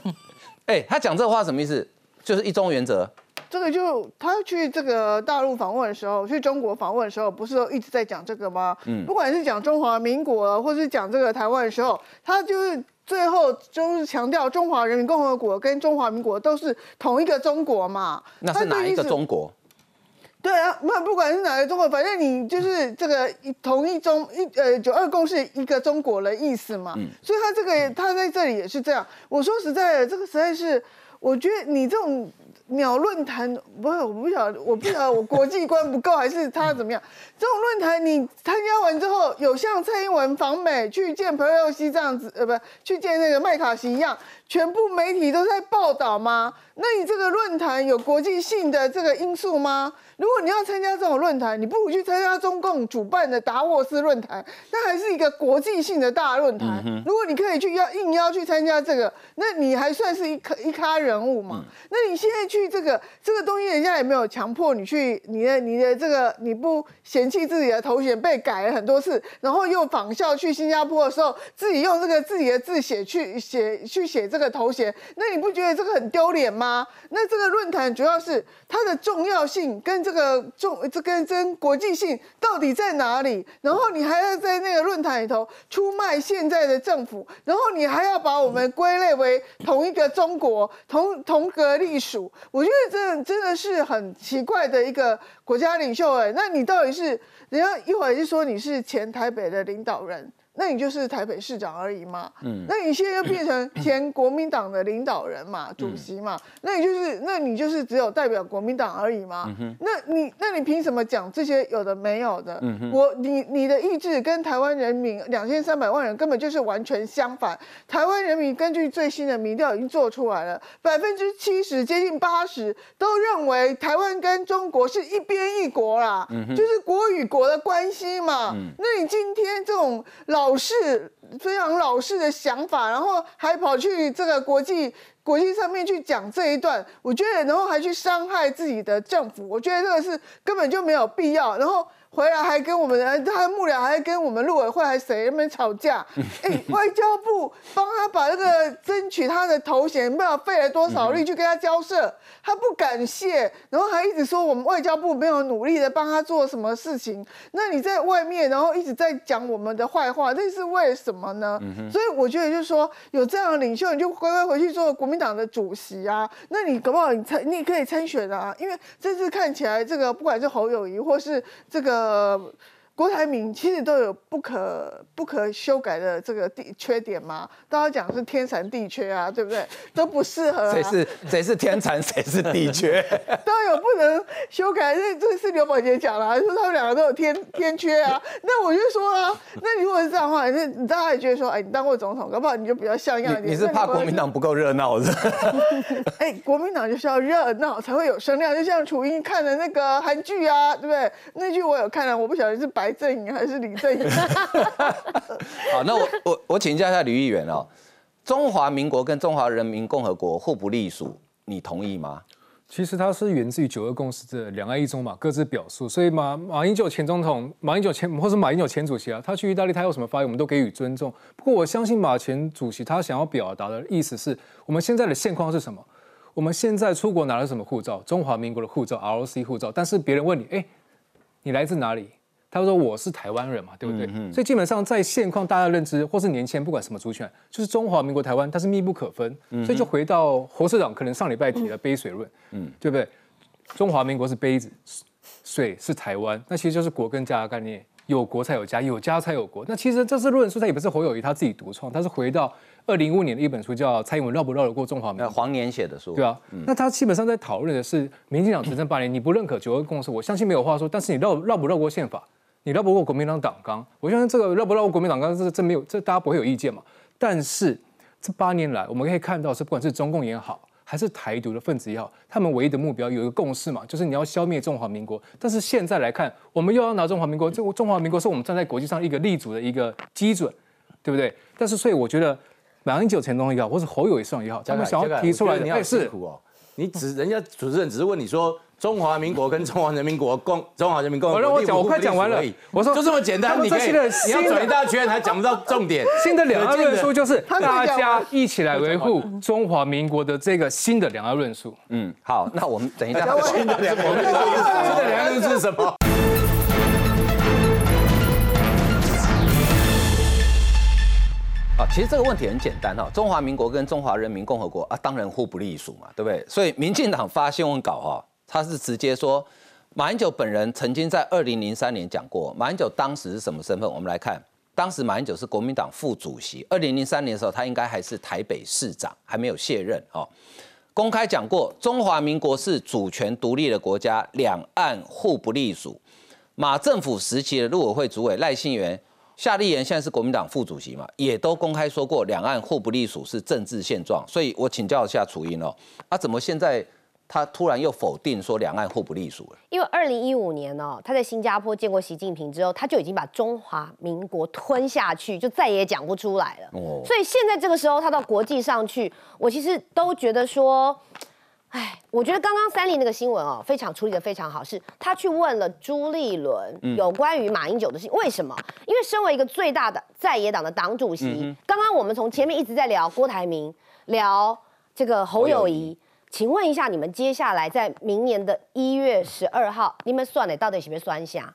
哎，他讲这话什么意思？就是一中原则。这个就他去这个大陆访问的时候，去中国访问的时候，不是一直在讲这个吗？嗯，不管是讲中华民国，或是讲这个台湾的时候，他就是最后就是强调中华人民共和国跟中华民国都是同一个中国嘛。那是哪一个中国？对啊，那不管是哪个中国，反正你就是这个同一中一呃九二共识一个中国的意思嘛。嗯，所以他这个他在这里也是这样。我说实在的，这个实在是。我觉得你这种鸟论坛，不是我不晓得，我不晓得我国际观不够，还是他怎么样？这种论坛你参加完之后，有像蔡英文访美去见佩洛西这样子，呃，不去见那个麦卡锡一样，全部媒体都在报道吗？那你这个论坛有国际性的这个因素吗？如果你要参加这种论坛，你不如去参加中共主办的达沃斯论坛，那还是一个国际性的大论坛。如果你可以去邀应邀去参加这个，那你还算是一咖一咖人物嘛？那你现在去去这个这个东西，人家也没有强迫你去，你的你的这个你不嫌弃自己的头衔被改了很多次，然后又仿效去新加坡的时候，自己用这个自己的字写去写去写这个头衔，那你不觉得这个很丢脸吗？那这个论坛主要是它的重要性跟这个重这跟跟国际性到底在哪里？然后你还要在那个论坛里头出卖现在的政府，然后你还要把我们归类为同一个中国，同同格隶属。我觉得这真的是很奇怪的一个国家领袖哎，那你到底是人家一会儿就说你是前台北的领导人？那你就是台北市长而已嘛，嗯，那你现在又变成前国民党的领导人嘛，主席嘛，那你就是，那你就是只有代表国民党而已嘛，那你，那你凭什么讲这些有的没有的？我，你，你的意志跟台湾人民两千三百万人根本就是完全相反。台湾人民根据最新的民调已经做出来了，百分之七十接近八十都认为台湾跟中国是一边一国啦，就是国与国的关系嘛。那你今天这种老。老式非常老式的想法，然后还跑去这个国际国际上面去讲这一段，我觉得，然后还去伤害自己的政府，我觉得这个是根本就没有必要。然后。回来还跟我们，他的幕僚还跟我们陆委会还谁那边吵架？哎，外交部帮他把那个争取他的头衔，不知道费了多少力去跟他交涉，他不感谢，然后还一直说我们外交部没有努力的帮他做什么事情。那你在外面，然后一直在讲我们的坏话，这是为什么呢？所以我觉得就是说，有这样的领袖，你就乖乖回去做国民党的主席啊。那你搞不好你参，你可以参选啊，因为这次看起来这个不管是侯友谊或是这个。呃，郭台铭其实都有不可不可修改的这个地缺点嘛，大家讲是天残地缺啊，对不对？都不适合。谁是谁是天残，谁是地缺？都有不能修改，这这是刘宝杰讲了，说他们两个都有天 天缺啊。那我就说啊，那如果是这样的话，那你大家也觉得说，哎，你当过总统，搞不好你就比较像样一点。你是怕国民党不够热闹是？哎，国民党就是要热闹才会有声量，就像楚英看的那个韩剧啊，对不对？那剧我有看了，我不晓得是白阵营还是李阵营。好，那我我我请教一下吕议员哦，中华民国跟中华人民共和国互不隶属，你同意吗？其实它是源自于九二共识的两岸一中嘛，各自表述。所以马马英九前总统，马英九前或是马英九前主席啊，他去意大利他有什么发言，我们都给予尊重。不过我相信马前主席他想要表达的意思是我们现在的现况是什么？我们现在出国拿了什么护照？中华民国的护照，ROC 护照。但是别人问你，哎，你来自哪里？他说我是台湾人嘛，对不对？所以基本上在现况大家认知或是年轻人不管什么族群，就是中华民国台湾，它是密不可分。所以就回到侯社长可能上礼拜提的杯水论，嗯，对不对？中华民国是杯子，水是台湾，那其实就是国跟家的概念，有国才有家，有家才有国。那其实这是论述，它也不是侯友谊他自己独创，他是回到二零一五年的一本书叫《蔡英文绕不绕得过中华民国》，黄年写的书，对啊。那他基本上在讨论的是民进党执政八年，你不认可九二共识，我相信没有话说。但是你绕绕不绕过宪法？你绕不过国民党党纲，我相信这个绕不绕过国民党纲，这这没有，这大家不会有意见嘛。但是这八年来，我们可以看到，是不管是中共也好，还是台独的分子也好，他们唯一的目标有一个共识嘛，就是你要消灭中华民国。但是现在来看，我们又要拿中华民国，这中华民国是我们站在国际上一个立足的一个基准，对不对？但是所以我觉得马英九陈总统也好，或是侯友宜上也好，他们想要提出来，你要辛苦哦。你只人家主持人只是问你说。中华民国跟中华人民国共，中华人民共和国，我讲，我快讲完了。我说就这么简单，你可以，你要转一大圈还讲不到重点。新的两岸论述就是大家一起来维护中华民国的这个新的两岸论述。嗯，好，那我们等一下。新的两岸论述，新的两岸论述是什么？啊，其实这个问题很简单哈，中华民国跟中华人民共和国啊，当然互不隶属嘛，对不对？所以民进党发新闻稿哈。他是直接说，马英九本人曾经在二零零三年讲过，马英九当时是什么身份？我们来看，当时马英九是国民党副主席，二零零三年的时候，他应该还是台北市长，还没有卸任哦。公开讲过，中华民国是主权独立的国家，两岸互不隶属。马政府时期的陆委会主委赖清元、夏立言现在是国民党副主席嘛，也都公开说过，两岸互不隶属是政治现状。所以我请教一下楚英哦，啊，怎么现在他突然又否定说两岸互不隶属了？因为二零一五年哦，他在新加坡见过习近平之后，他就已经把中华民国吞下去，就再也讲不出来了。哦，所以现在这个时候他到国际上去，我其实都觉得说。哎，我觉得刚刚三立那个新闻哦，非常处理的非常好，是他去问了朱立伦有关于马英九的事情，为什么？因为身为一个最大的在野党的党主席，刚刚我们从前面一直在聊郭台铭，聊这个侯友谊，请问一下，你们接下来在明年的一月十二号，你们算的到底是不是酸虾？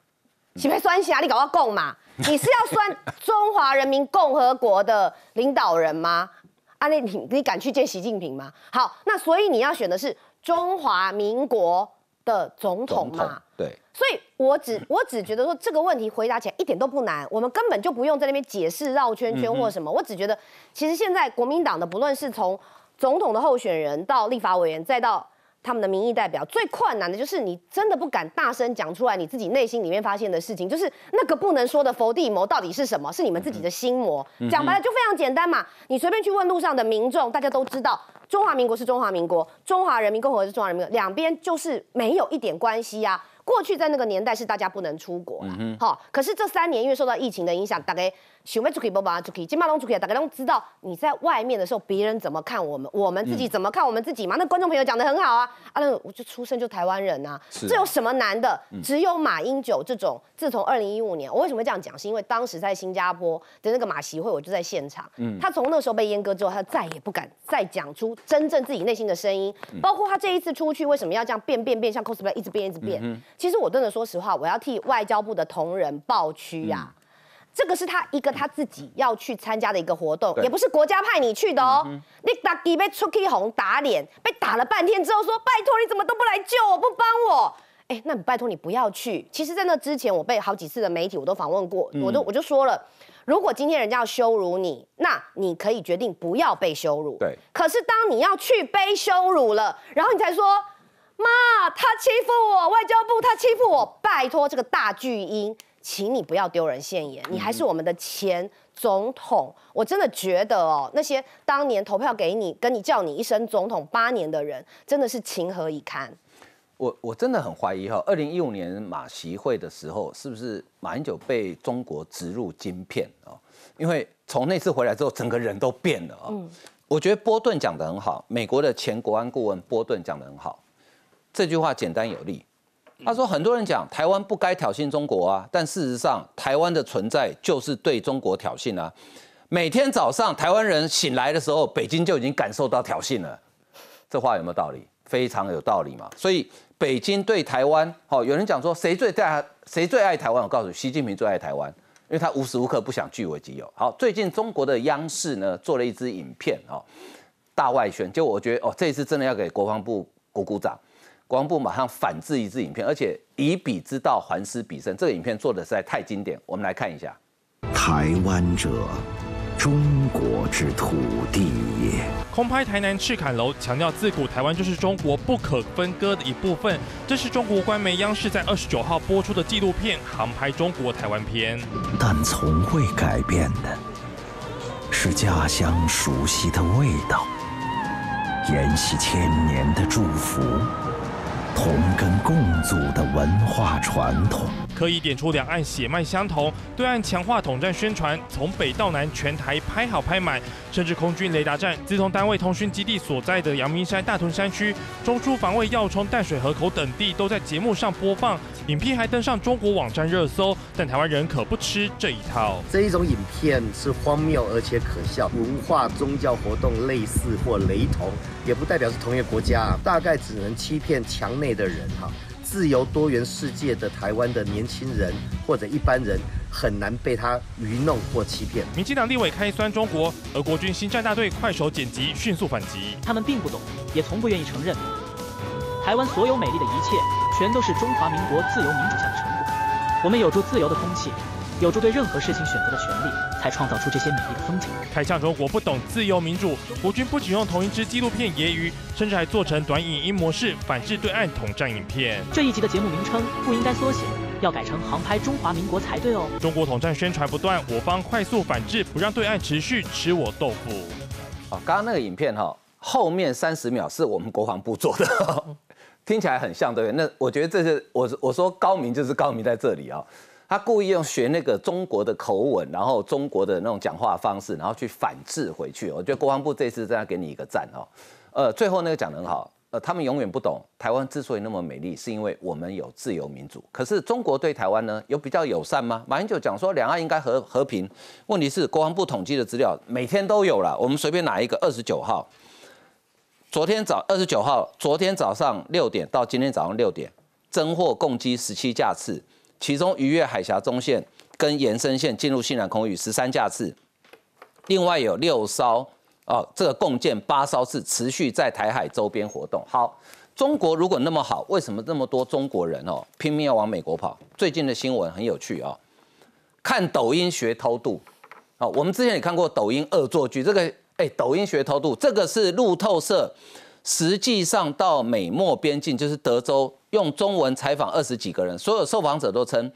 是不是酸虾？你搞要供嘛？你是要酸中华人民共和国的领导人吗？啊，那你你敢去见习近平吗？好，那所以你要选的是中华民国的总统嘛？对。所以我只我只觉得说这个问题回答起来一点都不难，我们根本就不用在那边解释绕圈圈或什么。我只觉得，其实现在国民党的不论是从总统的候选人到立法委员，再到他们的民意代表最困难的就是你真的不敢大声讲出来，你自己内心里面发现的事情，就是那个不能说的佛地魔到底是什么？是你们自己的心魔。讲白了就非常简单嘛，你随便去问路上的民众，大家都知道中华民国是中华民国，中华人民共和国是中华人民，两边就是没有一点关系呀。过去在那个年代是大家不能出国，好，可是这三年因为受到疫情的影响，大概。想要出去不把出去，金马龙出去，大家都知道你在外面的时候，别人怎么看我们，我们自己怎么看我们自己嘛？那观众朋友讲的很好啊，啊，那我就出生就台湾人呐，这有什么难的？只有马英九这种，自从二零一五年，我为什么会这样讲？是因为当时在新加坡的那个马习会，我就在现场。嗯，他从那时候被阉割之后，他再也不敢再讲出真正自己内心的声音。包括他这一次出去，为什么要这样变变变，像 cosplay 一直变一直变？其实我真的说实话，我要替外交部的同仁抱屈呀。这个是他一个他自己要去参加的一个活动，也不是国家派你去的哦。你打底被出气红打脸，被打了半天之后说拜托你怎么都不来救我，不帮我？哎，那你拜托你不要去。其实，在那之前，我被好几次的媒体我都访问过，我都我就说了，如果今天人家要羞辱你，那你可以决定不要被羞辱。对。可是当你要去被羞辱了，然后你才说妈，他欺负我，外交部他欺负我，拜托这个大巨婴。请你不要丢人现眼，你还是我们的前总统。我真的觉得哦，那些当年投票给你、跟你叫你一声总统八年的人，真的是情何以堪。我我真的很怀疑哈，二零一五年马习会的时候，是不是马英九被中国植入晶片啊？因为从那次回来之后，整个人都变了啊。我觉得波顿讲的很好，美国的前国安顾问波顿讲的很好，这句话简单有力。他说：“很多人讲台湾不该挑衅中国啊，但事实上，台湾的存在就是对中国挑衅啊。每天早上台湾人醒来的时候，北京就已经感受到挑衅了。这话有没有道理？非常有道理嘛。所以北京对台湾，好，有人讲说谁最在谁最爱台湾？我告诉你，习近平最爱台湾，因为他无时无刻不想据为己有。好，最近中国的央视呢做了一支影片，哦，大外宣，就我觉得哦，这一次真的要给国防部鼓鼓掌。”国防部马上反制一支影片，而且以彼之道还施彼身。这个影片做的实在太经典，我们来看一下。台湾者，中国之土地也。空拍台南赤坎楼，强调自古台湾就是中国不可分割的一部分。这是中国官媒央视在二十九号播出的纪录片《航拍中国台湾篇》。但从未改变的，是家乡熟悉的味道，沿袭千年的祝福。同根共祖的文化传统，可以点出两岸血脉相同，对岸强化统战宣传，从北到南全台拍好拍满，甚至空军雷达站、自从单位通讯基地所在的阳明山大屯山区、中枢防卫要冲淡水河口等地，都在节目上播放。影片还登上中国网站热搜，但台湾人可不吃这一套。这一种影片是荒谬而且可笑，文化宗教活动类似或雷同，也不代表是同一个国家，大概只能欺骗墙内的人哈。自由多元世界的台湾的年轻人或者一般人，很难被他愚弄或欺骗。民进党立委开酸中国，而国军新战大队快手剪辑迅速反击。他们并不懂，也从不愿意承认。台湾所有美丽的一切，全都是中华民国自由民主下的成果。我们有住自由的空气，有着对任何事情选择的权利，才创造出这些美丽的风景。开向中我不懂自由民主，国军不仅用同一支纪录片揶揄，甚至还做成短影音模式反制对岸统战影片。这一集的节目名称不应该缩写，要改成航拍中华民国才对哦。中国统战宣传不断，我方快速反制，不让对岸持续吃我豆腐。哦，刚刚那个影片哈，后面三十秒是我们国防部做的，听起来很像，对不对？那我觉得这是我我说高明就是高明在这里啊，他故意用学那个中国的口吻，然后中国的那种讲话方式，然后去反制回去。我觉得国防部这次真的给你一个赞哦。呃，最后那个讲得很好，呃，他们永远不懂台湾之所以那么美丽，是因为我们有自由民主。可是中国对台湾呢，有比较友善吗？马英九讲说两岸应该和和平，问题是国防部统计的资料每天都有了，我们随便拿一个二十九号。昨天早二十九号，昨天早上六点到今天早上六点，侦获共计十七架次，其中逾越海峡中线跟延伸线进入西南空域十三架次，另外有六艘哦，这个共建八艘是持续在台海周边活动。好，中国如果那么好，为什么那么多中国人哦拼命要往美国跑？最近的新闻很有趣哦，看抖音学偷渡。哦，我们之前也看过抖音恶作剧，这个。哎，抖音学偷渡，这个是路透社实际上到美墨边境，就是德州，用中文采访二十几个人，所有受访者都称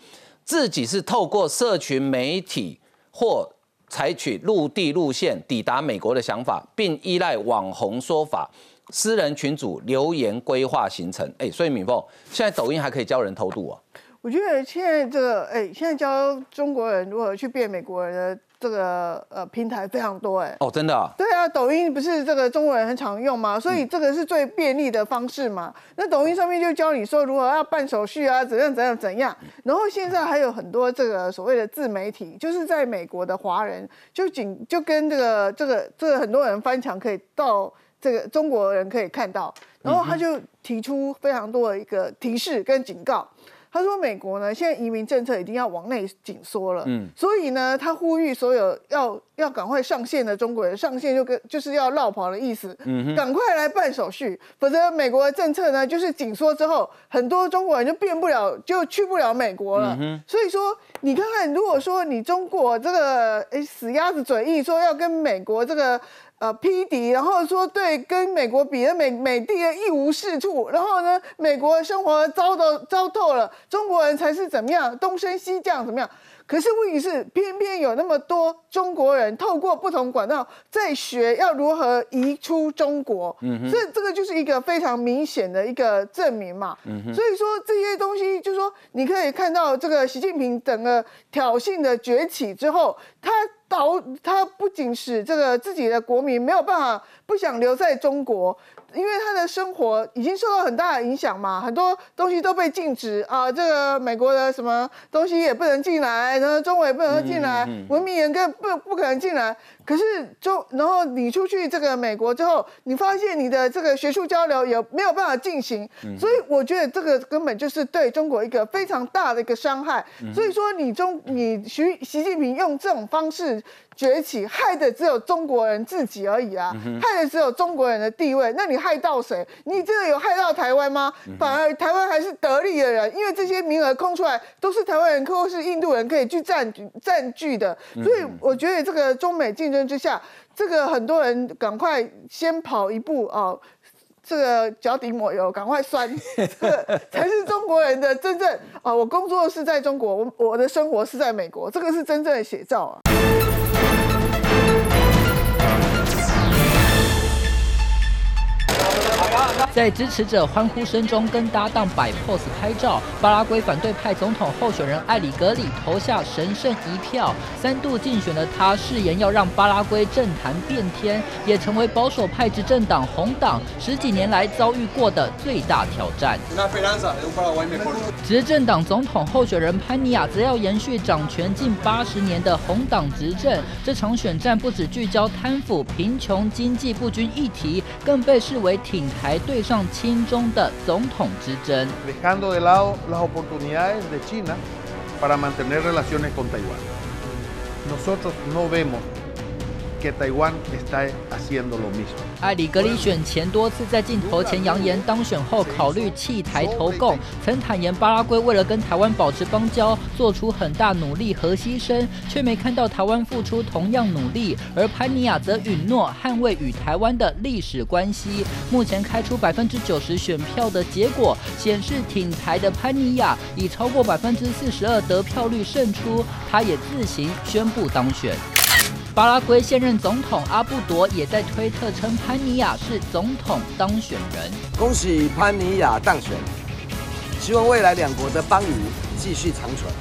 自己是透过社群媒体或采取陆地路线抵达美国的想法，并依赖网红说法、私人群组留言规划行程。哎，所以敏凤，现在抖音还可以教人偷渡啊？我觉得现在这个，哎，现在教中国人如何去变美国人的。这个呃平台非常多哎哦真的对啊，抖音不是这个中国人很常用吗？所以这个是最便利的方式嘛。那抖音上面就教你说如何要办手续啊，怎样怎样怎样。然后现在还有很多这个所谓的自媒体，就是在美国的华人，就仅就跟这个这个这个很多人翻墙可以到这个中国人可以看到，然后他就提出非常多的一个提示跟警告。他说：“美国呢，现在移民政策已经要往内紧缩了，嗯，所以呢，他呼吁所有要要赶快上线的中国人上线，就跟就是要绕跑的意思，嗯，赶快来办手续，否则美国的政策呢，就是紧缩之后，很多中国人就变不了，就去不了美国了。所以说，你看看，如果说你中国这个诶死鸭子嘴硬，说要跟美国这个。”呃，批敌，然后说对，跟美国比，美美帝一无是处，然后呢，美国生活糟的糟透了，中国人才是怎么样，东升西降怎么样？可是问题是，偏偏有那么多中国人透过不同管道在学要如何移出中国，嗯，所以这个就是一个非常明显的一个证明嘛，嗯所以说这些东西，就是说你可以看到这个习近平整个挑衅的崛起之后，他导他不仅使这个自己的国民没有办法不想留在中国。因为他的生活已经受到很大的影响嘛，很多东西都被禁止啊，这个美国的什么东西也不能进来，然后中国也不能进来，文明人更不不可能进来。可是中，然后你出去这个美国之后，你发现你的这个学术交流也没有办法进行，所以我觉得这个根本就是对中国一个非常大的一个伤害。所以说，你中你习习近平用这种方式。崛起害的只有中国人自己而已啊，害的只有中国人的地位。那你害到谁？你真的有害到台湾吗？反而台湾还是得利的人，因为这些名额空出来都是台湾人或是印度人可以去占据占据的。所以我觉得这个中美竞争之下，这个很多人赶快先跑一步啊，这个脚底抹油，赶快酸，这个才是中国人的真正啊！我工作是在中国，我我的生活是在美国，这个是真正的写照啊。在支持者欢呼声中，跟搭档摆 pose 拍照。巴拉圭反对派总统候选人艾里格里投下神圣一票，三度竞选的他誓言要让巴拉圭政坛变天，也成为保守派执政党红党十几年来遭遇过的最大挑战。执政党总统候选人潘尼亚则要延续掌权近八十年的红党执政。这场选战不止聚焦贪腐、贫穷、经济不均议题，更被视为挺台对。上亲中的总统之争。Dejando de lado las oportunidades de China para mantener relaciones con Taiwán. Nosotros no vemos que Taiwán está haciendo lo mismo. 艾里格里选前多次在镜头前扬言，当选后考虑弃台投共，曾坦言巴拉圭为了跟台湾保持邦交，做出很大努力和牺牲，却没看到台湾付出同样努力。而潘尼亚则允诺捍卫与台湾的历史关系。目前开出百分之九十选票的结果显示，挺台的潘尼亚以超过百分之四十二得票率胜出，他也自行宣布当选。巴拉圭现任总统阿布多也在推特称潘尼亚是总统当选人。恭喜潘尼亚当选，希望未来两国的邦谊继续长存。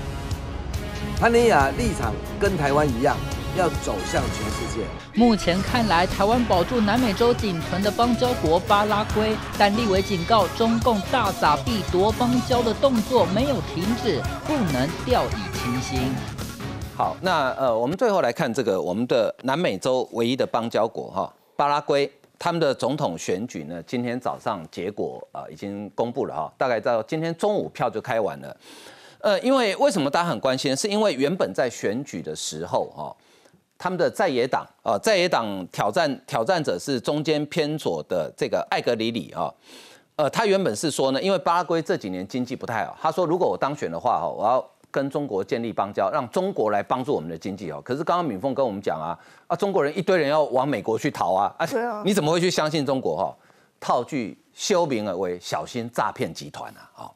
潘尼亚立场跟台湾一样，要走向全世界。目前看来，台湾保住南美洲仅存的邦交国巴拉圭，但立委警告，中共大撒币夺邦交的动作没有停止，不能掉以轻心。好，那呃，我们最后来看这个我们的南美洲唯一的邦交国哈，巴拉圭，他们的总统选举呢，今天早上结果啊已经公布了哈，大概到今天中午票就开完了。呃，因为为什么大家很关心？是因为原本在选举的时候哈，他们的在野党啊，在野党挑战挑战者是中间偏左的这个艾格里里啊，呃，他原本是说呢，因为巴拉圭这几年经济不太好，他说如果我当选的话哈，我要跟中国建立邦交，让中国来帮助我们的经济哦。可是刚刚敏凤跟我们讲啊，啊，中国人一堆人要往美国去逃啊，啊，你怎么会去相信中国哈？套句修明而为，小心诈骗集团啊，啊。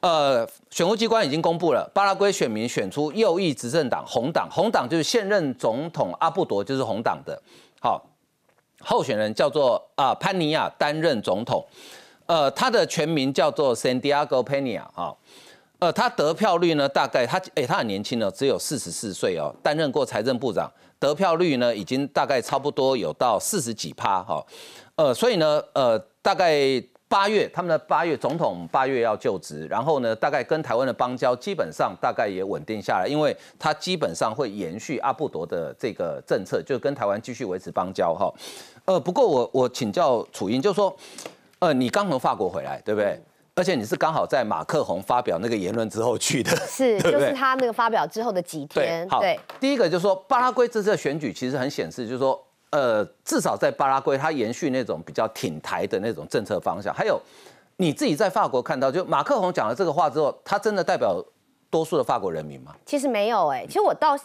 呃，选务机关已经公布了，巴拉圭选民选出右翼执政党红党，红党就是现任总统阿布多就是红党的，好，候选人叫做啊潘尼亚担任总统，呃，他的全名叫做 Santiago Pena 啊，呃，他得票率呢大概他哎他很年轻呢，只有四十四岁哦，担任过财政部长，得票率呢已经大概差不多有到四十几趴哈，呃，所以呢呃大概。八月，他们的八月总统八月要就职，然后呢，大概跟台湾的邦交基本上大概也稳定下来，因为他基本上会延续阿布多的这个政策，就跟台湾继续维持邦交哈。呃，不过我我请教楚英，就说，呃，你刚从法国回来，对不对？而且你是刚好在马克宏发表那个言论之后去的，是，就是他那个发表之后的几天。好，第一个就是说，巴拉圭这次的选举其实很显示，就是说。呃，至少在巴拉圭，它延续那种比较挺台的那种政策方向。还有，你自己在法国看到，就马克宏讲了这个话之后，他真的代表多数的法国人民吗？其实没有哎，其实我到。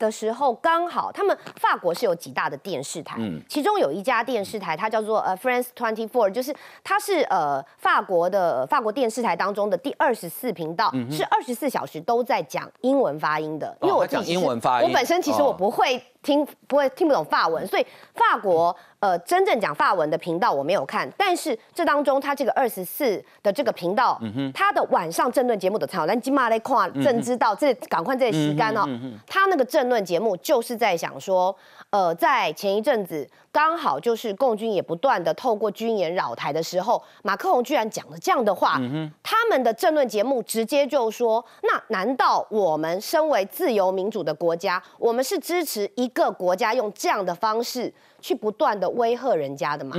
的时候刚好，他们法国是有几大的电视台，其中有一家电视台，它叫做呃 France Twenty Four，就是它是呃法国的法国电视台当中的第二十四频道，是二十四小时都在讲英文发音的。因为我讲英文发音，我本身其实我不会听，不会听不懂法文，所以法国呃真正讲法文的频道我没有看。但是这当中，他这个二十四的这个频道，他的晚上政论节目的参考，但今嘛来看，正知道这赶快这洗干哦，他那个政论节目就是在想说，呃，在前一阵子刚好就是共军也不断的透过军演扰台的时候，马克龙居然讲了这样的话，他们的政论节目直接就说，那难道我们身为自由民主的国家，我们是支持一个国家用这样的方式去不断的威吓人家的吗？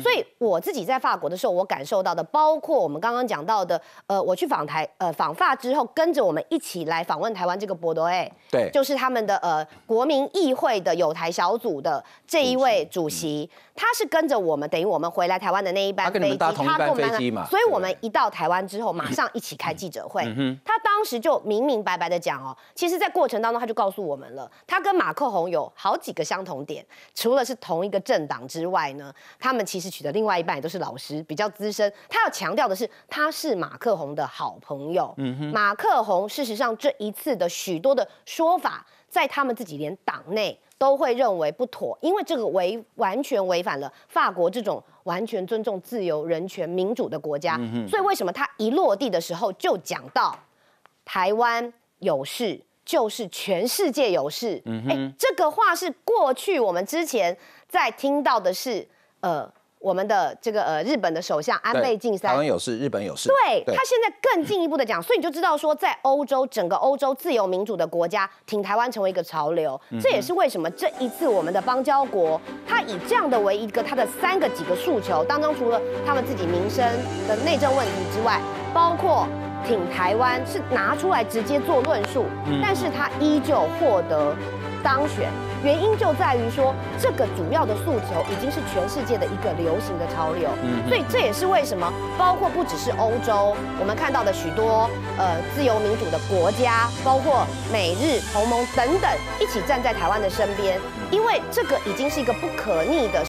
所以我自己在法国的时候，我感受到的，包括我们刚刚讲到的，呃，我去访台，呃，访法之后，跟着我们一起来访问台湾这个博多哎，对，就是他们的呃国民议会的有台小组的这一位主席，他是跟着我们，等于我们回来台湾的那一班飞机，他跟我们飞机嘛，所以我们一到台湾之后，马上一起开记者会，他当时就明明白白的讲哦，其实，在过程当中他就告诉我们了，他跟马克宏有好几个相同点，除了是同一个政党之外呢，他们其实取的另外一半也都是老师，比较资深。他要强调的是，他是马克宏的好朋友。马克宏事实上这一次的许多的说法，在他们自己连党内都会认为不妥，因为这个违完全违反了法国这种完全尊重自由、人权、民主的国家。所以为什么他一落地的时候就讲到台湾有事就是全世界有事？哎，这个话是过去我们之前在听到的是。呃，我们的这个呃，日本的首相安倍晋三，台湾有事，日本有事。对他现在更进一步的讲，所以你就知道说，在欧洲整个欧洲自由民主的国家，挺台湾成为一个潮流。这也是为什么这一次我们的邦交国，他以这样的为一个他的三个几个诉求当中，除了他们自己民生的内政问题之外，包括挺台湾，是拿出来直接做论述，嗯但是他依旧获得当选。原因就在于说，这个主要的诉求已经是全世界的一个流行的潮流，嗯所以这也是为什么，包括不只是欧洲，我们看到的许多呃自由民主的国家，包括美日同盟等等，一起站在台湾的身边，因为这个已经是一个不可逆的